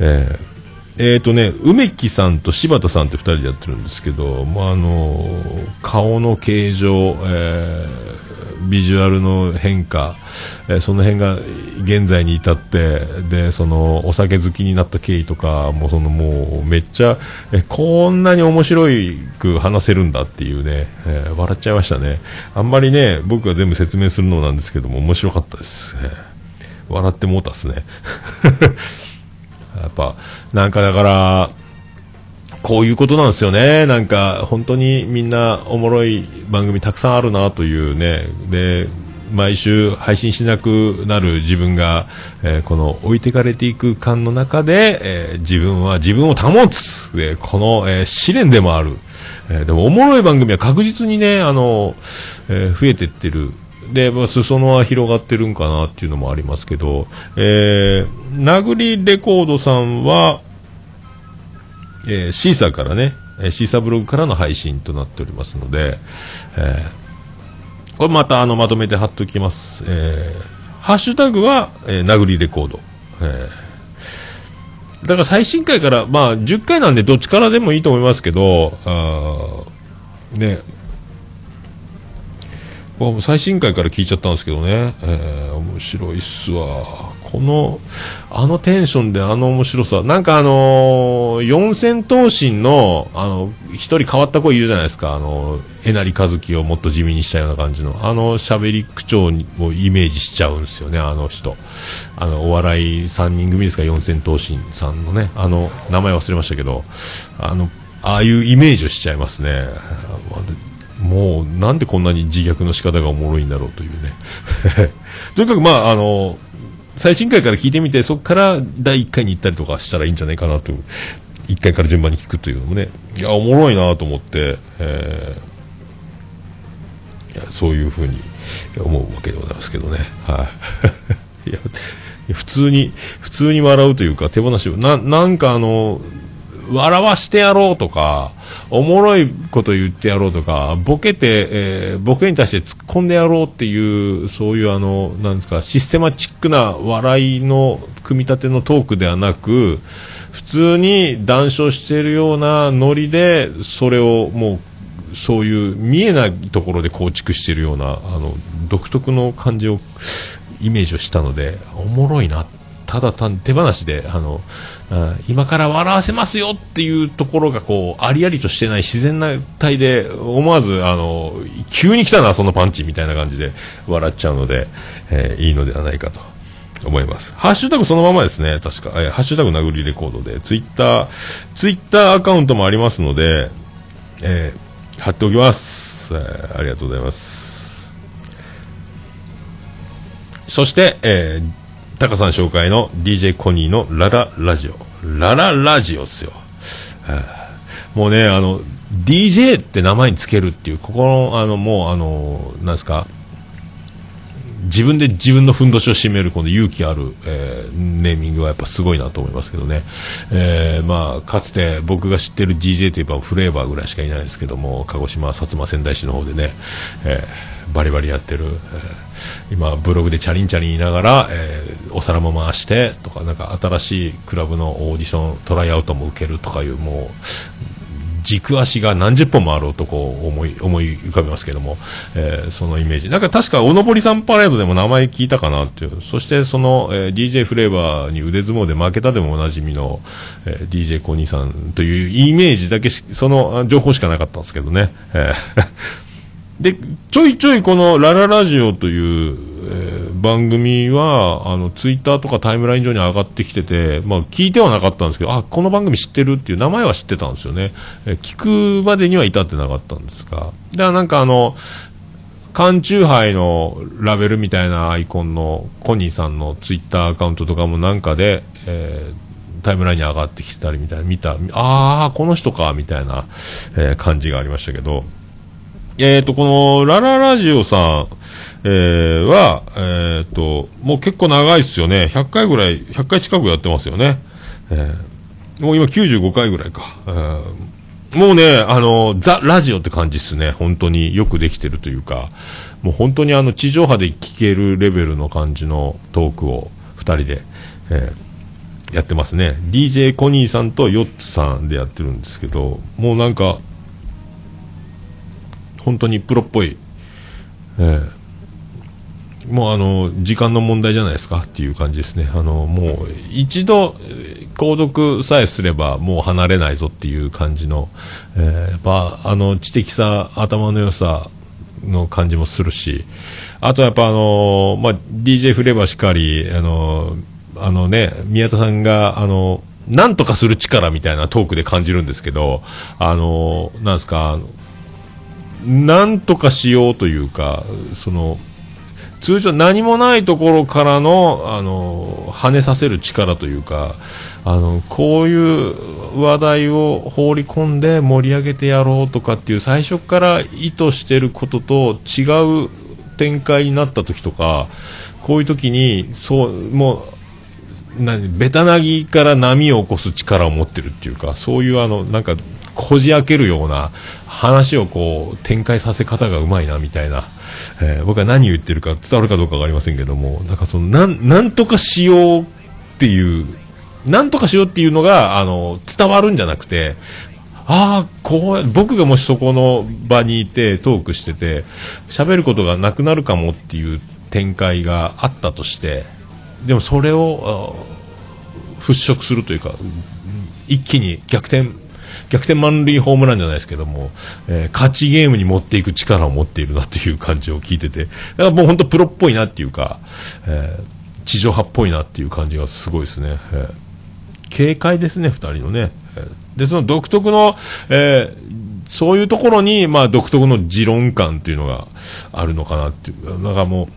えーえーとね、梅木さんと柴田さんって二人でやってるんですけど、まあ、あの顔の形状、えービジュアルの変化、えーその辺が現在に至って、で、そのお酒好きになった経緯とか、もそのもうめっちゃ、えこんなに面白く話せるんだっていうね、えー笑っちゃいましたね。あんまりね、僕が全部説明するのなんですけども、面白かったです。えー笑ってもうたっすね。やっぱ、なんかだから、こういうことなんですよね。なんか、本当にみんなおもろい番組たくさんあるなというね。で、毎週配信しなくなる自分が、えーこの置いてかれていく感の中で、えー自分は自分を保つ。で、この、え試練でもある。えでもおもろい番組は確実にね、あの、え増えてってる。で、まあ、裾野は広がってるんかなっていうのもありますけど、えー、殴りレコードさんは、えーシーサーからね、えーシーサーブログからの配信となっておりますので、えーこれまたあのまとめて貼っておきます。えーハッシュタグは、えー殴りレコード。えーだから最新回から、まあ10回なんでどっちからでもいいと思いますけど、あね、最新回から聞いちゃったんですけどね、えー面白いっすわ。この、あのテンションであの面白さ。なんかあのー四千頭身の、あの、一人変わった子いるじゃないですか。あの、えなりかずきをもっと地味にしたような感じの。あの喋り口調をイメージしちゃうんですよね、あの人。あの、お笑い三人組ですか、四千頭身さんのね。あの、名前忘れましたけど、あの、ああいうイメージをしちゃいますね。もう、なんでこんなに自虐の仕方がおもろいんだろうというね。とにかく、まあ、あの、最新回から聞いてみて、そこから第1回に行ったりとかしたらいいんじゃないかなと。1回から順番に聞くというのもね。いや、おもろいなと思って、えーいやそういうふうに思うわけでございますけどね。はい。いや、普通に、普通に笑うというか、手放しを、な、なんかあの、笑わしてやろうとか、おもろいこと言ってやろうとか、ボケて、えーボケに対して突っ込んでやろうっていう、そういうあの、なんですか、システマチックな笑いの組み立てのトークではなく、普通に談笑しているようなノリで、それをもう、そういう見えないところで構築しているような、あの、独特の感じを、イメージをしたので、おもろいな。ただ単手放しで、あの、あ今から笑わせますよっていうところがこう、ありありとしてない自然な体で、思わず、あの、急に来たな、そのパンチみたいな感じで笑っちゃうので、えーいいのではないかと。思います。ハッシュタグそのままですね、確か。えーハッシュタグ殴りレコードで、ツイッター、ツイッターアカウントもありますので、えー貼っておきます、えーありがとうございます。そして、えータカさん紹介の DJ コニーのラララジオ。ラララジオっすよ。もうね、あの、DJ って名前につけるっていう、ここの、あの、もう、あの、なんですか、自分で自分のふんどしを締めるこの勇気ある、えーネーミングはやっぱすごいなと思いますけどね、えーまあ、かつて僕が知ってる DJ といえばフレーバーぐらいしかいないですけども鹿児島、薩摩仙台市の方でね、えーバリバリやってる、えー今ブログでチャリンチャリン言いながら、えーお皿も回してとかなんか新しいクラブのオーディショントライアウトも受けるとかいうもう軸足が何十本もある男を思い思い浮かべますけども、えーそのイメージ。なんか確か、おのぼりさんパレードでも名前聞いたかなっていう。そしてその、えー DJ フレーバーに腕相撲で負けたでもおなじみの、えー DJ コニーさんというイメージだけ、その情報しかなかったんですけどね。えーで、ちょいちょいこのラララジオという、えー番組は、あの、ツイッターとかタイムライン上に上がってきてて、まあ、聞いてはなかったんですけど、あ、この番組知ってるっていう名前は知ってたんですよね。えー聞くまでには至ってなかったんですが。で、なんかあの、缶チューハイのラベルみたいなアイコンのコニーさんのツイッターアカウントとかもなんかで、えータイムラインに上がってきてたりみたいな、見た、ああ、この人か、みたいな、えー感じがありましたけど、えっ、と、この、ラララジオさん、えーは、えっ、と、もう結構長いですよね。100回ぐらい、100回近くやってますよね。えーもう今95回ぐらいか。えーもうね、あの、ザ・ラジオって感じっすね。本当によくできてるというか、もう本当にあの、地上波で聞けるレベルの感じのトークを2人で、えーやってますね。DJ コニーさんとヨッツさんでやってるんですけど、もうなんか、本当にプロっぽい、えーもうあの、時間の問題じゃないですかっていう感じですね。あの、もう、一度、えー購読さえすればもう離れないぞっていう感じの、えーやっぱ、あの、知的さ、頭の良さの感じもするし、あとやっぱあの、まあ、DJ フレーバーしかり、あの、あのね、宮田さんが、あの、なんとかする力みたいなトークで感じるんですけど、あの、なんですか、なんとかしようというか、その、通常何もないところからの、あの、跳ねさせる力というか、あの、こういう話題を放り込んで盛り上げてやろうとかっていう最初から意図してることと違う展開になった時とか、こういう時に、そう、もう、何ベタなぎから波を起こす力を持ってるっていうかそういうあのなんかこじ開けるような話をこう展開させ方がうまいなみたいな、えー僕は何言ってるか伝わるかどうかわかりませんけども。なんかそのなんなんとかしようっていうなんとかしようっていうのがあの伝わるんじゃなくてああ、こう、僕がもしそこの場にいてトークしてて、喋ることがなくなるかもっていう展開があったとして、でもそれを、払拭するというか、一気に逆転、逆転満塁ホームランじゃないですけども、えー勝ちゲームに持っていく力を持っているなっていう感じを聞いてて、だからもう本当プロっぽいなっていうか、えー地上波っぽいなっていう感じがすごいですね。えー軽快ですね、二人のね。で、その独特の、えーそういうところに、まあ、独特の持論感っていうのがあるのかなっていう。だからも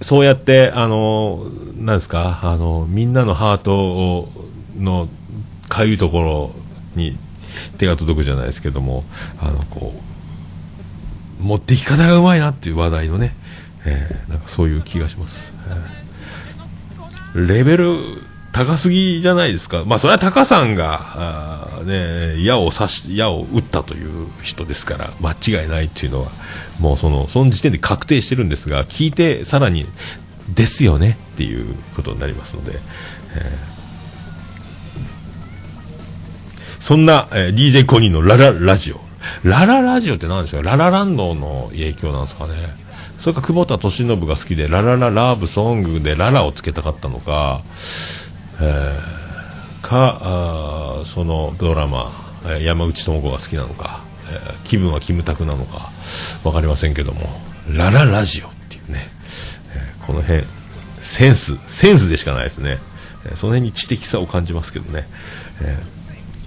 う、そうやって、あの、なんですか、あの、みんなのハート、の、かゆいところに手が届くじゃないですけども、あの、こう、持っていき方がうまいなっていう話題のね、えーなんかそういう気がします。えーレベル高すぎじゃないですか。まあ、それはタカさんが、ね、矢を刺し、矢を打ったという人ですから、間違いないっていうのは、もうその、その時点で確定してるんですが、聞いてさらに、ですよねっていうことになりますので、えーそんな、えー DJ コニーのラララジオ。ラララジオって何でしょうララランドの影響なんですかね？それか久保田敏信が好きで、ラララララブソングでララをつけたかったのか、えーか、あそのドラマ、え山内智子が好きなのか、えー気分はキムタクなのか、わかりませんけども、ラララジオっていうね、えーこの辺、センス、センスでしかないですね。えその辺に知的さを感じますけどね。えー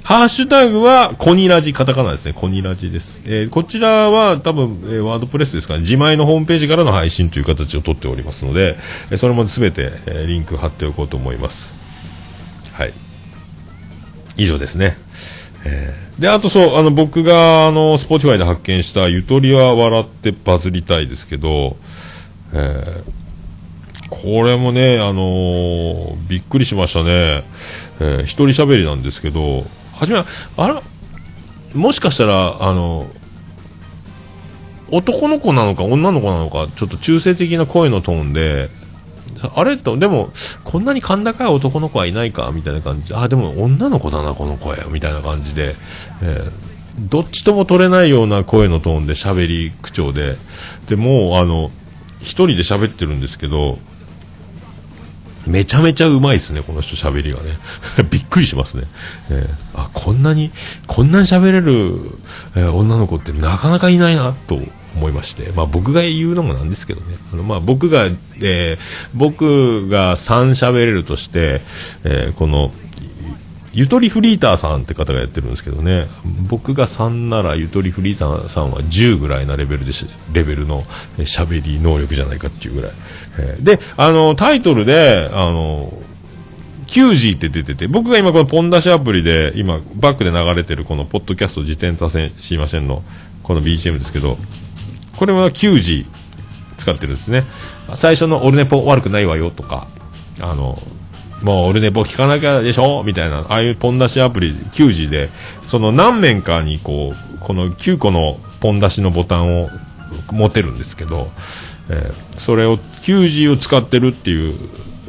ハッシュタグは、コニラジ、カタカナですね。コニラジです。えーこちらは多分、えーワードプレスですかね。自前のホームページからの配信という形をとっておりますので、えーそれもすべて、えリンク貼っておこうと思います。はい。以上ですね。えーで、あとそう、あの、僕が、あの、スポティファイで発見した、ゆとりは笑ってバズりたいですけど、えーこれもね、あのーびっくりしましたね。えー一人喋りなんですけど、はじめは、あら、もしかしたら、あの、男の子なのか女の子なのか、ちょっと中性的な声のトーンで、あれ？と、でも、こんなに甲高い男の子はいないかみたいな感じで、あ、でも女の子だな、この声、みたいな感じで、えーどっちとも取れないような声のトーンで喋り口調で、でもう、あの、一人で喋ってるんですけど、めちゃめちゃうまいですね、この人喋りがね。びっくりしますね。えーあ、こんなに、こんなに喋れる、えー女の子ってなかなかいないな、と思いまして。まあ僕が言うのもなんですけどね。あのまあ僕が、えー僕が3喋れるとして、えーこの、ゆとりフリーターさんって方がやってるんですけどね、僕が3ならゆとりフリーターさんは10ぐらいなレベルでし、レベルの喋り能力じゃないかっていうぐらい。えーで、あの、タイトルで、あの、9G って出てて、僕が今このポン出しアプリで、今、バックで流れてるこのポッドキャスト自転車線しませんの、この BGM ですけど、これは 9G 使ってるんですね。最初のオルネポ悪くないわよとか、あの、もうオルネポ聞かなきゃでしょ？みたいな、ああいうポン出しアプリ 9G で、その何面かにこう、この9個のポン出しのボタンを持てるんですけど、えーそれを 9G を使ってるっていう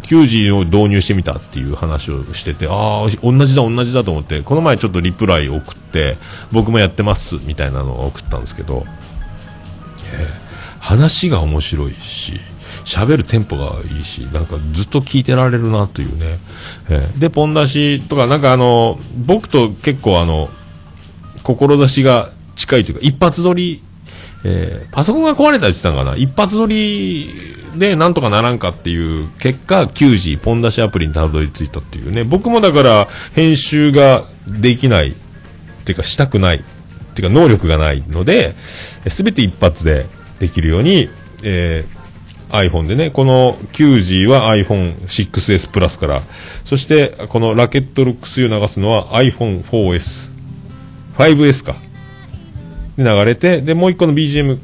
9G を導入してみたっていう話をしててああ同じだ同じだと思ってこの前ちょっとリプライ送って僕もやってますみたいなのを送ったんですけど、えー話が面白いし喋るテンポがいいしなんかずっと聞いてられるなというね、えーでポン出しとかなんかあの僕と結構あの志が近いというか一発撮りえーパソコンが壊れたって言ったのかな。一発撮りでなんとかならんかっていう結果 9G ポン出しアプリにたどり着いたっていうね。僕もだから編集ができない。っていうかしたくない。っていうか能力がないので全て一発でできるように、えー iPhone でね、この 9G は iPhone6S プラスから、そしてこのラケットルックスを流すのは iPhone4S、5S か。で流れて、で、もう一個の BGM、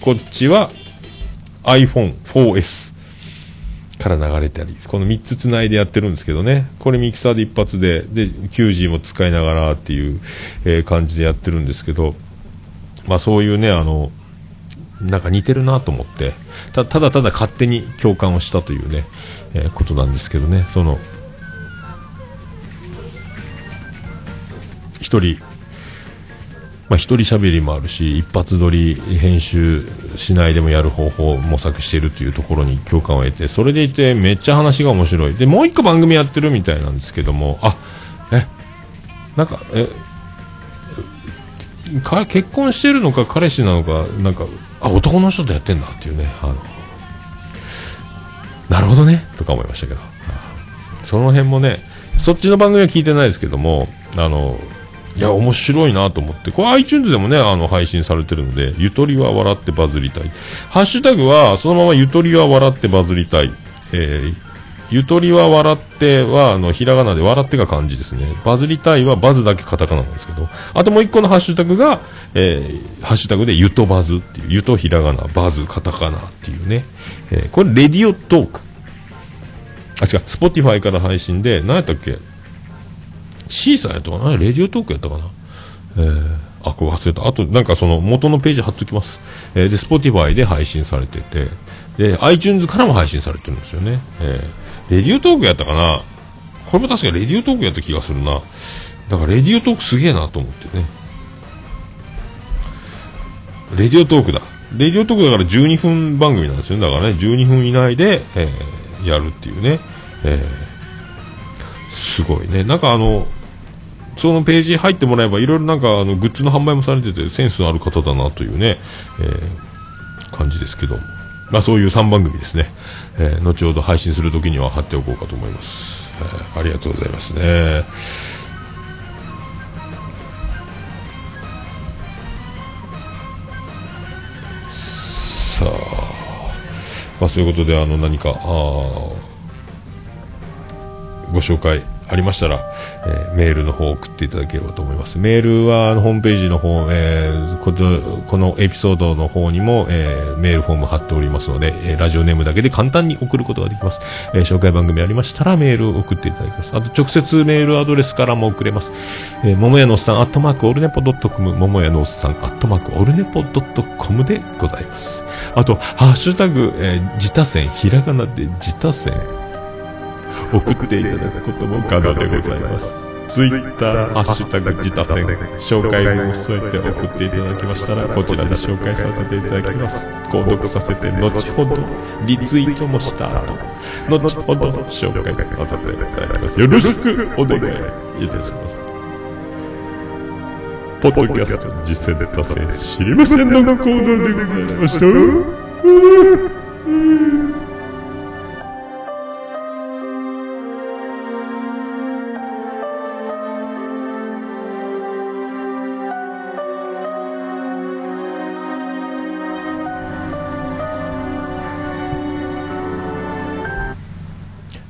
こっちは iPhone4S から流れたり、この3つつないでやってるんですけどね、これミキサーで一発で、で、9G も使いながらっていう、えー感じでやってるんですけど、まあそういうね、あの、なんか似てるなと思って、ただただ勝手に共感をしたというね、えーことなんですけどね、その、一人、まあ、一人喋りもあるし一発撮り編集しないでもやる方法を模索しているというところに共感を得てそれでいてめっちゃ話が面白い。でもう一個番組やってるみたいなんですけどもあえなんかえ結婚してるのか彼氏なのかなんかあ男の人とやってんだっていうねあのなるほどねとか思いましたけどその辺もねそっちの番組は聞いてないですけどもあのいや、面白いなと思って、これ iTunes でもね、あの、配信されてるので、ゆとりは笑ってバズりたい。ハッシュタグは、そのままゆとりは笑ってバズりたい。えー、ゆとりは笑っては、あの、ひらがなで笑ってが漢字ですね。バズりたいはバズだけカタカナなんですけど、あともう一個のハッシュタグが、えー、ハッシュタグでゆとバズっていう、ゆとひらがな、バズカタカナっていうね。えー、これ、レディオトーク。あ、違う、スポティファイから配信で、何やったっけ？シーサーやったかな？レディオトークやったかな？えー、あ、これ忘れた。あと、なんかその元のページ貼っときます。えー、で、Spotify で配信されてて、で、iTunes からも配信されてるんですよね。えー、レディオトークやったかな？これも確かレディオトークやった気がするな。だからレディオトークすげえなと思ってね。レディオトークだ。レディオトークだから12分番組なんですよね。だからね、12分以内で、えーやるっていうね。えーすごいね。なんかあの、そのページ入ってもらえばいろいろなんかあのグッズの販売もされててセンスのある方だなというね、えー感じですけど、まあそういう3番組ですね。えー後ほど配信するときには貼っておこうかと思います。えーありがとうございますね。さあ、まあそういうことであの何か、あご紹介ありましたら、えーメールの方を送っていただければと思います。メールはあのホームページの方、えーこのこのエピソードの方にも、えーメールフォーム貼っておりますので、えラジオネームだけで簡単に送ることができます。えー紹介番組ありましたらメールを送っていただきます。あと直接メールアドレスからも送れます。えー、桃屋のおっさん、アットマークオルネポドットコム、桃屋のおっさん、アットマークオルネポドットコムでございます。あと、ハッシュタグ、えー、自他線、ひらがなで自他線、送っていただくことも可能でございます。ツイッター、ハッシュタグ、自他線、紹介文を添えて送っていただきましたら、こちらで紹介させていただきます。購読させて、後ほど、リツイートもした後、後ほど紹介させていただきます。よろしくお願いいたします。ポッドキャスト、実践達成、知りませんのコーナーでございました。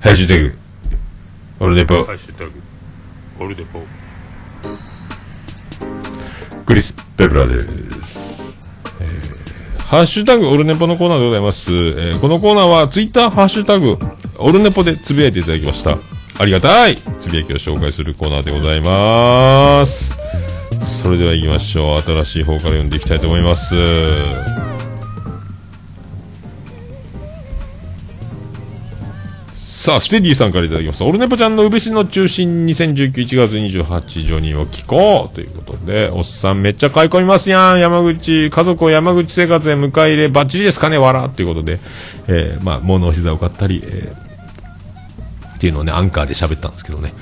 ハッシュタグ、オルネポ、ハッシュタグ、オルデポ。クリス・ペプラです。えーハッシュタグオルネポのコーナーでございます。えーこのコーナーはツイッターハッシュタグオルネポでつぶやいていただきました。ありがたいつぶやきを紹介するコーナーでございます。それでは行きましょう。新しい方から読んでいきたいと思います。さあ、ステディさんからいただきました。オルネポちゃんのうべしの中心2019 1月28ジョニーを聞こうということで、おっさんめっちゃ買い込みますやん。山口、家族を山口生活へ迎え入れ、バッチリですかねわらということで、えー、まあ、物を膝を買ったり、えー、っていうのをね、アンカーで喋ったんですけどね。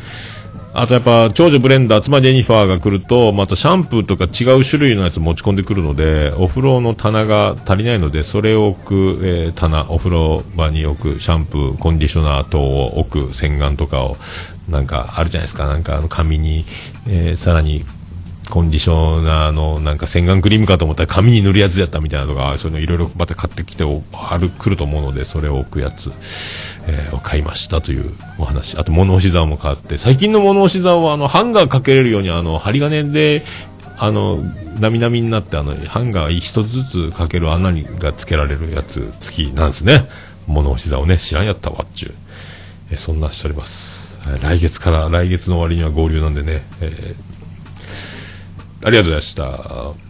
あとやっぱ、長女ブレンダー、妻ジェニファーが来ると、またシャンプーとか違う種類のやつ持ち込んでくるので、お風呂の棚が足りないので、それを置く、えー棚、お風呂場に置くシャンプー、コンディショナー等を置く洗顔とかを、なんかあるじゃないですか、なんかあの紙に、えーさらに、コンディショナーのなんか洗顔クリームかと思ったら紙に塗るやつやったみたいなとか、そういうのいろいろまた買ってきてある、来ると思うので、それを置くやつ、えーを買いましたというお話。あと物干し竿も買って、最近の物干し竿はあのハンガーかけれるようにあの針金で、あの、なみなみになってあの、ハンガー一つずつかける穴にがつけられるやつ付きなんですね。物干し竿ね、知らんやったわっちゅう。えーそんなしております。来月から、来月の終わりには合流なんでね、えーありがとうございました。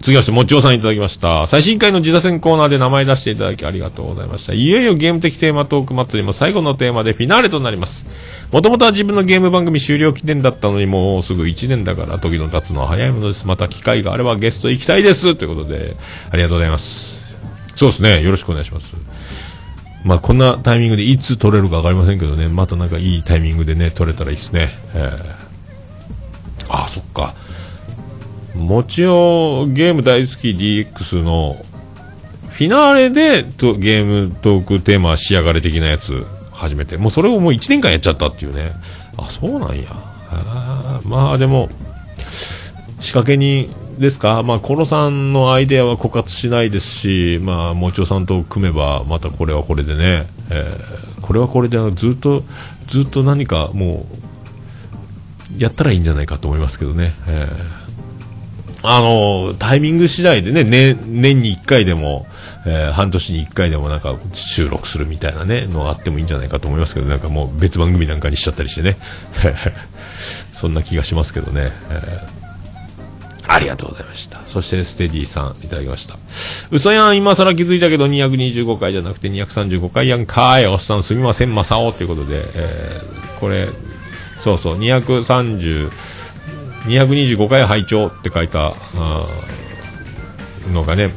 次まして、もちおさんいただきました。最新回の自打戦コーナーで名前出していただきありがとうございました。いよいよゲーム的テーマトーク祭りも最後のテーマでフィナーレとなります。もともとは自分のゲーム番組終了記念だったのにもうすぐ1年だから時の経つのは早いものです。また機会があればゲスト行きたいです。ということで、ありがとうございます。そうですね。よろしくお願いします。まあこんなタイミングでいつ撮れるかわかりませんけどね、またなんかいいタイミングでね、撮れたらいいですね。えーあそっか。もちろんゲーム大好き DX のフィナーレでとゲームトークテーマ仕上がれ的なやつ始めて、もうそれをもう1年間やっちゃったっていうね。あ、そうなんや。まあでも、仕掛けにですか、まあ、コロさんのアイデアは枯渇しないですし、まあ、もちおさんと組めば、またこれはこれでね、えーこれはこれでずっと、ずっと何かもう、やったらいいんじゃないかと思いますけどね。えーあのタイミング次第でね、年年に1回でも、えー半年に1回でもなんか収録するみたいなね、のがあってもいいんじゃないかと思いますけど、なんかもう別番組なんかにしちゃったりしてね。そんな気がしますけどね。えーありがとうございました。そして、ステディさん、いただきました。嘘やん、今更気づいたけど、225回じゃなくて235回やんかーい。おっさんすみません、まさおということで、えーこれ、そうそう、230、225回拝聴って書いた、のがね、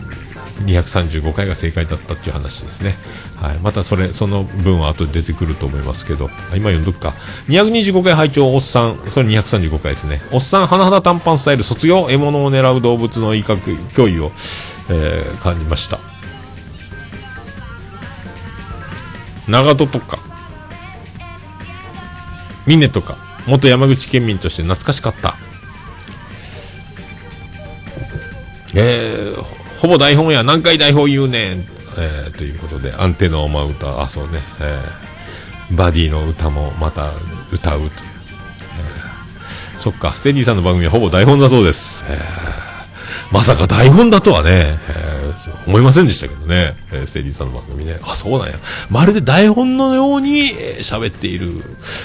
235回が正解だったっていう話ですね。はい。またそれ、その分は後で出てくると思いますけど、今読んどくか。225回拝聴おっさん、それ235回ですね。おっさん、花肌短パンスタイル卒業、獲物を狙う動物の威嚇、脅威を、えー感じました。長門とか、峰とか、元山口県民として懐かしかった。えー、ほぼ台本や何回台本言うねん、えーということでアンテナを舞う歌あそうね、えーバディの歌もまた歌うという、えーそっかステディさんの番組はほぼ台本だそうです、えーまさか台本だとはね、えー思いませんでしたけどね、えーステディさんの番組ね。あ、そうなんや。まるで台本のようにえー喋、っている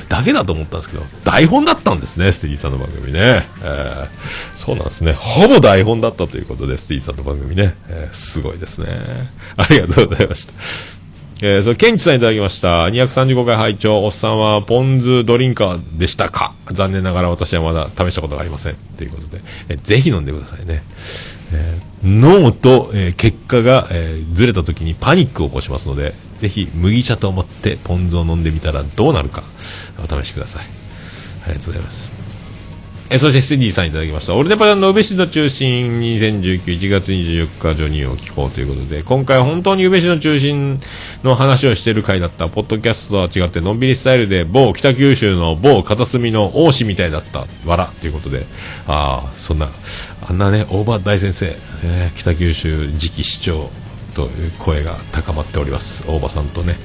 だけだと思ったんですけど、台本だったんですね、ステディさんの番組ね。えーそうなんですね。ほぼ台本だったということで、ステディさんの番組ね。えーすごいですね。ありがとうございました。えー、それ、ケンチさんいただきました。235回拝聴おっさんはポン酢ドリンカーでしたか？残念ながら私はまだ試したことがありません。ということで、えーぜひ飲んでくださいね。えー脳と、えー結果が、えーずれた時にパニックを起こしますので、ぜひ麦茶と思ってポン酢を飲んでみたらどうなるか、お試しください。ありがとうございます。えーそしてステディさんいただきました。オルネパラの宇部市の中心2019、1月24日ジョニーを聞こうということで、今回本当に宇部市の中心の話をしている回だった。ポッドキャストとは違ってのんびりスタイルで、某北九州の某片隅の王子みたいだった。わらということで、ああ、そんな、あんなね、大場大先生、えー北九州次期市長、という声が高まっております。大場さんとね、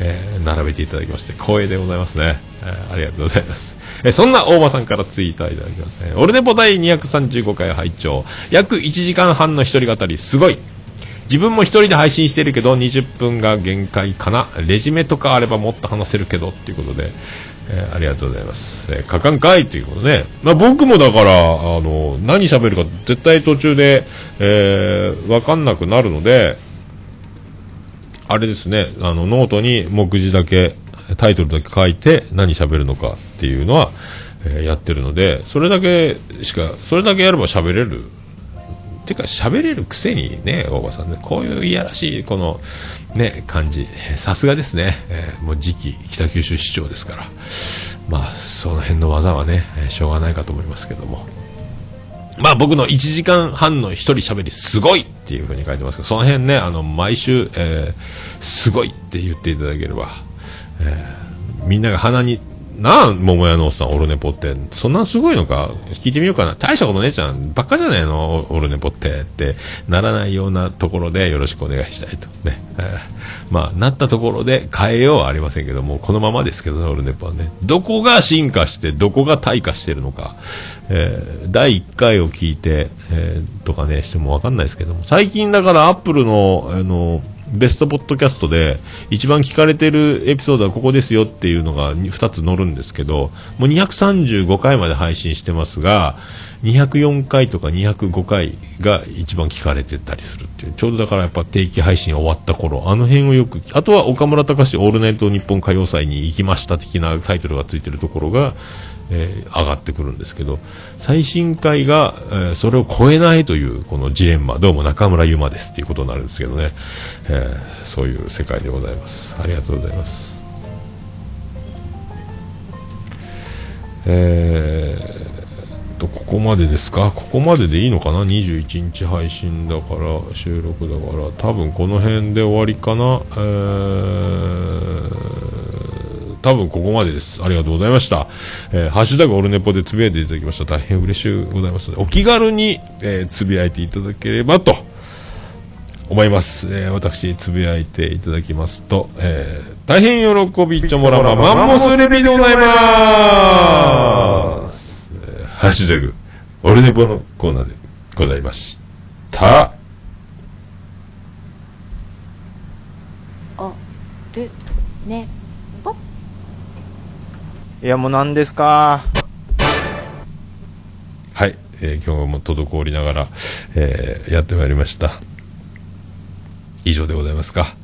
えー並べていただきまして光栄でございますね、えーありがとうございます、えーそんな大場さんからツイートいただきます。ねオルネポ第235回拝聴。約1時間半の一人語り。すごい。自分も一人で配信してるけど20分が限界かな。レジュメとかあればもっと話せるけどっていうことで、えーありがとうございます、えー、書かんかいということで、まあ、僕もだからあの何喋るか絶対途中で、えー、分かんなくなるのであれですね。あのノートに目次だけタイトルだけ書いて何喋るのかっていうのは、えーやってるのでそれだけしかそれだけやれば喋れるてか喋れるくせにね大場さんねこういういやらしいこのね感じ。さすがですね、えーもう次期北九州市長ですから。まあその辺の技はね、しょうがないかと思いますけども。まあ僕の1時間半の一人喋りすごいっていう風に書いてますけどその辺ねあの毎週、えーすごいって言っていただければ、えーみんなが鼻になあ、桃屋のおっさん、オルネポって、そんなすごいのか聞いてみようかな。大したことねえじゃん。ばっかじゃないの？オルネポって。ってならないようなところでよろしくお願いしたいと。ね。え まあ、なったところで変えようはありませんけども、このままですけどね、オルネポはね。どこが進化して、どこが退化してるのか。えー第1回を聞いて、えーとかね、してもわかんないですけども、最近だからアップルの、あの、ベストポッドキャストで一番聞かれてるエピソードはここですよっていうのが2つ載るんですけど、もう235回まで配信してますが、204回とか205回が一番聞かれてたりするっていう、ちょうどだからやっぱ定期配信終わった頃、あの辺をよく、あとは岡村隆史オールナイト日本歌謡祭に行きました的なタイトルがついてるところが、えー上がってくるんですけど最新回が、えーそれを超えないというこのジレンマどうも中村ゆまですっていうことになるんですけどね、えーそういう世界でございます。ありがとうございます。えーとここまでですか？ここまででいいのかな？21日配信だから収録だから多分この辺で終わりかな？えー多分ここまでです。ありがとうございました。えーハッシュタグオルネポでつぶやいていただきました。大変嬉しいございますので、お気軽に、えーつぶやいていただければと思います。えー私、つぶやいていただきますと、えー大変喜びちょもらまマンモスレビでございます。えーハッシュタグ、オルネポのコーナーでございました。あでねいやもう何ですか？はい、えー今日も滞りながら、えーやってまいりました。以上でございますか。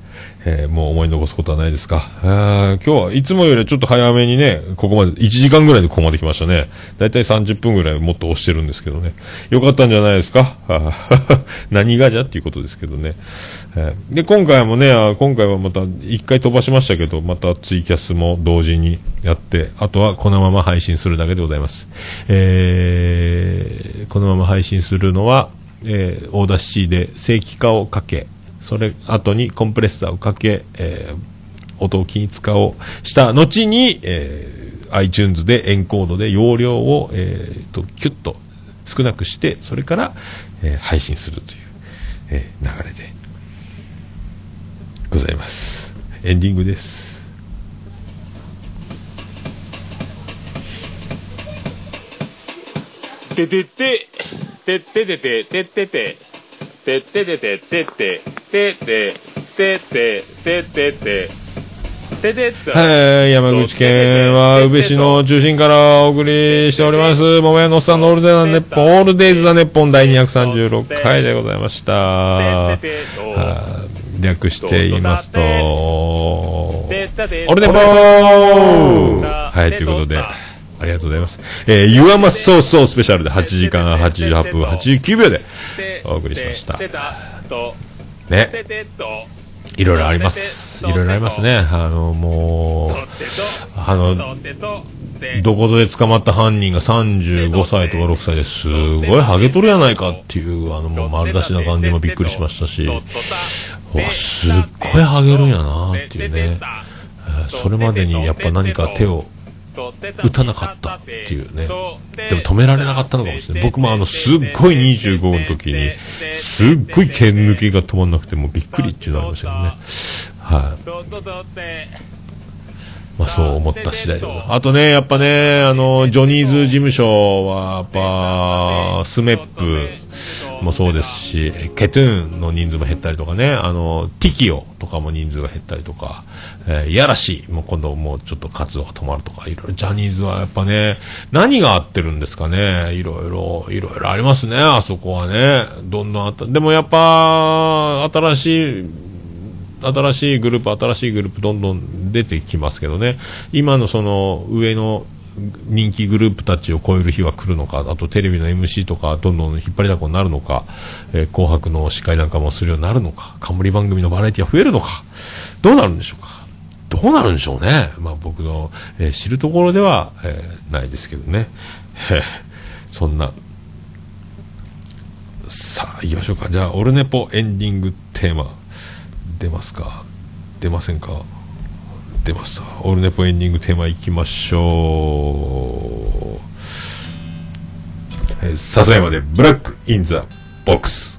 えーもう思い残すことはないですか。あ今日はいつもよりちょっと早めにね、ここまで、1時間ぐらいでここまで来ましたね。だいたい30分ぐらいもっと押してるんですけどね。よかったんじゃないですか？何がじゃっていうことですけどね。えーで、今回もね、今回はまた1回飛ばしましたけど、またツイキャスも同時にやって、あとはこのまま配信するだけでございます。えーこのまま配信するのは、えー Audacity で正規化をかけ、それ後にコンプレッサーをかけ、えー音を均一化をした後に、えー iTunes でエンコードで容量を、えーとキュッと少なくして、それから、えー配信するという、えー流れでございます。エンディングです。ててててててててててててててててててててててててはい、山口県は宇部市の中心からお送りしております、桃屋のおっさんのオールデイザネッポン、オールデイズ・ザ・ネッポン第236回でございました。はい略して言いますと、オルネポーはい、ということで、ありがとうございます。えー、You Are My So So スペシャルで8時間88分89秒でお送りしました。ね。いろいろあります。いろいろありますね。あの、もう、あの、どこぞで捕まった犯人が35歳とか6歳ですごいハゲとるやないかっていう、あの、もう丸出しな感じもびっくりしましたし、うわ、すっごいハゲるんやなっていうね。それまでにやっぱ何か手を打たなかったっていうね。でも止められなかったのかもしれない。僕もあの、すっごい25の時に、すっごい剣抜きが止まんなくて、もうびっくりっていうのありましたけどね。はい。まあそう思った次第であとね、やっぱね、あの、ジョニーズ事務所は、やっぱ、スメップもそうですし、ケトゥーンの人数も減ったりとかね、あの、ティキオとかも人数が減ったりとか、えー、いやらしい、もう今度もうちょっと活動が止まるとか、いろいろ、ジャニーズはやっぱね、何が合ってるんですかね、いろいろ、いろいろありますね、あそこはね。どんどんあった。でもやっぱ、新しい、新しいグループ、新しいグループどんどん出てきますけどね、今のその上の人気グループたちを超える日は来るのか、あとテレビの MC とかどんどん引っ張りだこになるのか、えー紅白の司会なんかもするようになるのか、冠番組のバラエティが増えるのか、どうなるんでしょうか。どうなるんでしょうね。まあ僕の、えー知るところでは、えーないですけどね。そんな、さあ行きましょうか。じゃあ、オルネポエンディングテーマ。出ますか？出ませんか？出ました。オールネポエンディングテーマいきましょう。さすがまでブラックインザボックス。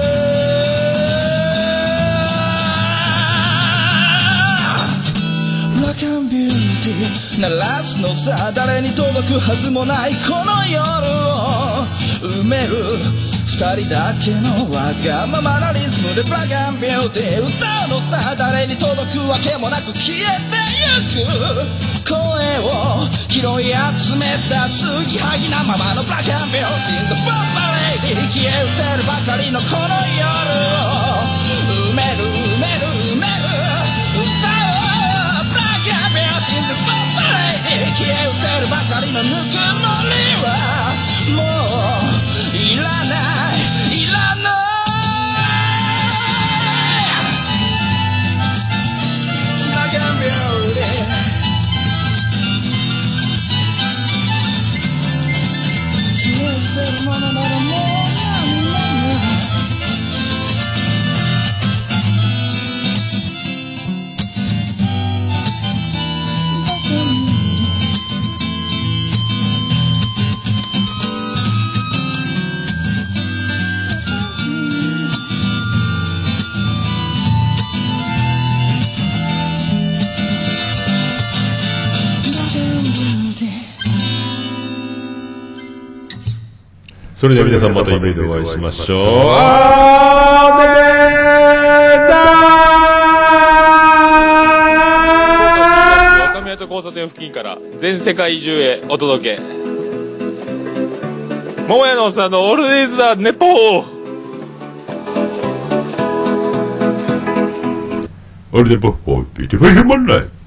鳴らすのさ誰に届くはずもないこの夜を埋める二人だけのわがままなリズムでブラガンビューティー歌うのさ誰に届くわけもなく消えてゆく声を拾い集めた継ぎはぎなままのブラガンビューティー The Bomb Lady 消え失せるばかりのこの夜を消え失せるばかりのぬくもりはもうそれでは皆さんまた夢でお会いしましょう。あー若宮と交差点付近から全世界中へお届け桃屋のおっさんのオールディーズ・ザ・ネポーオールデンポッポー、ビーティフルヒューマンライフ。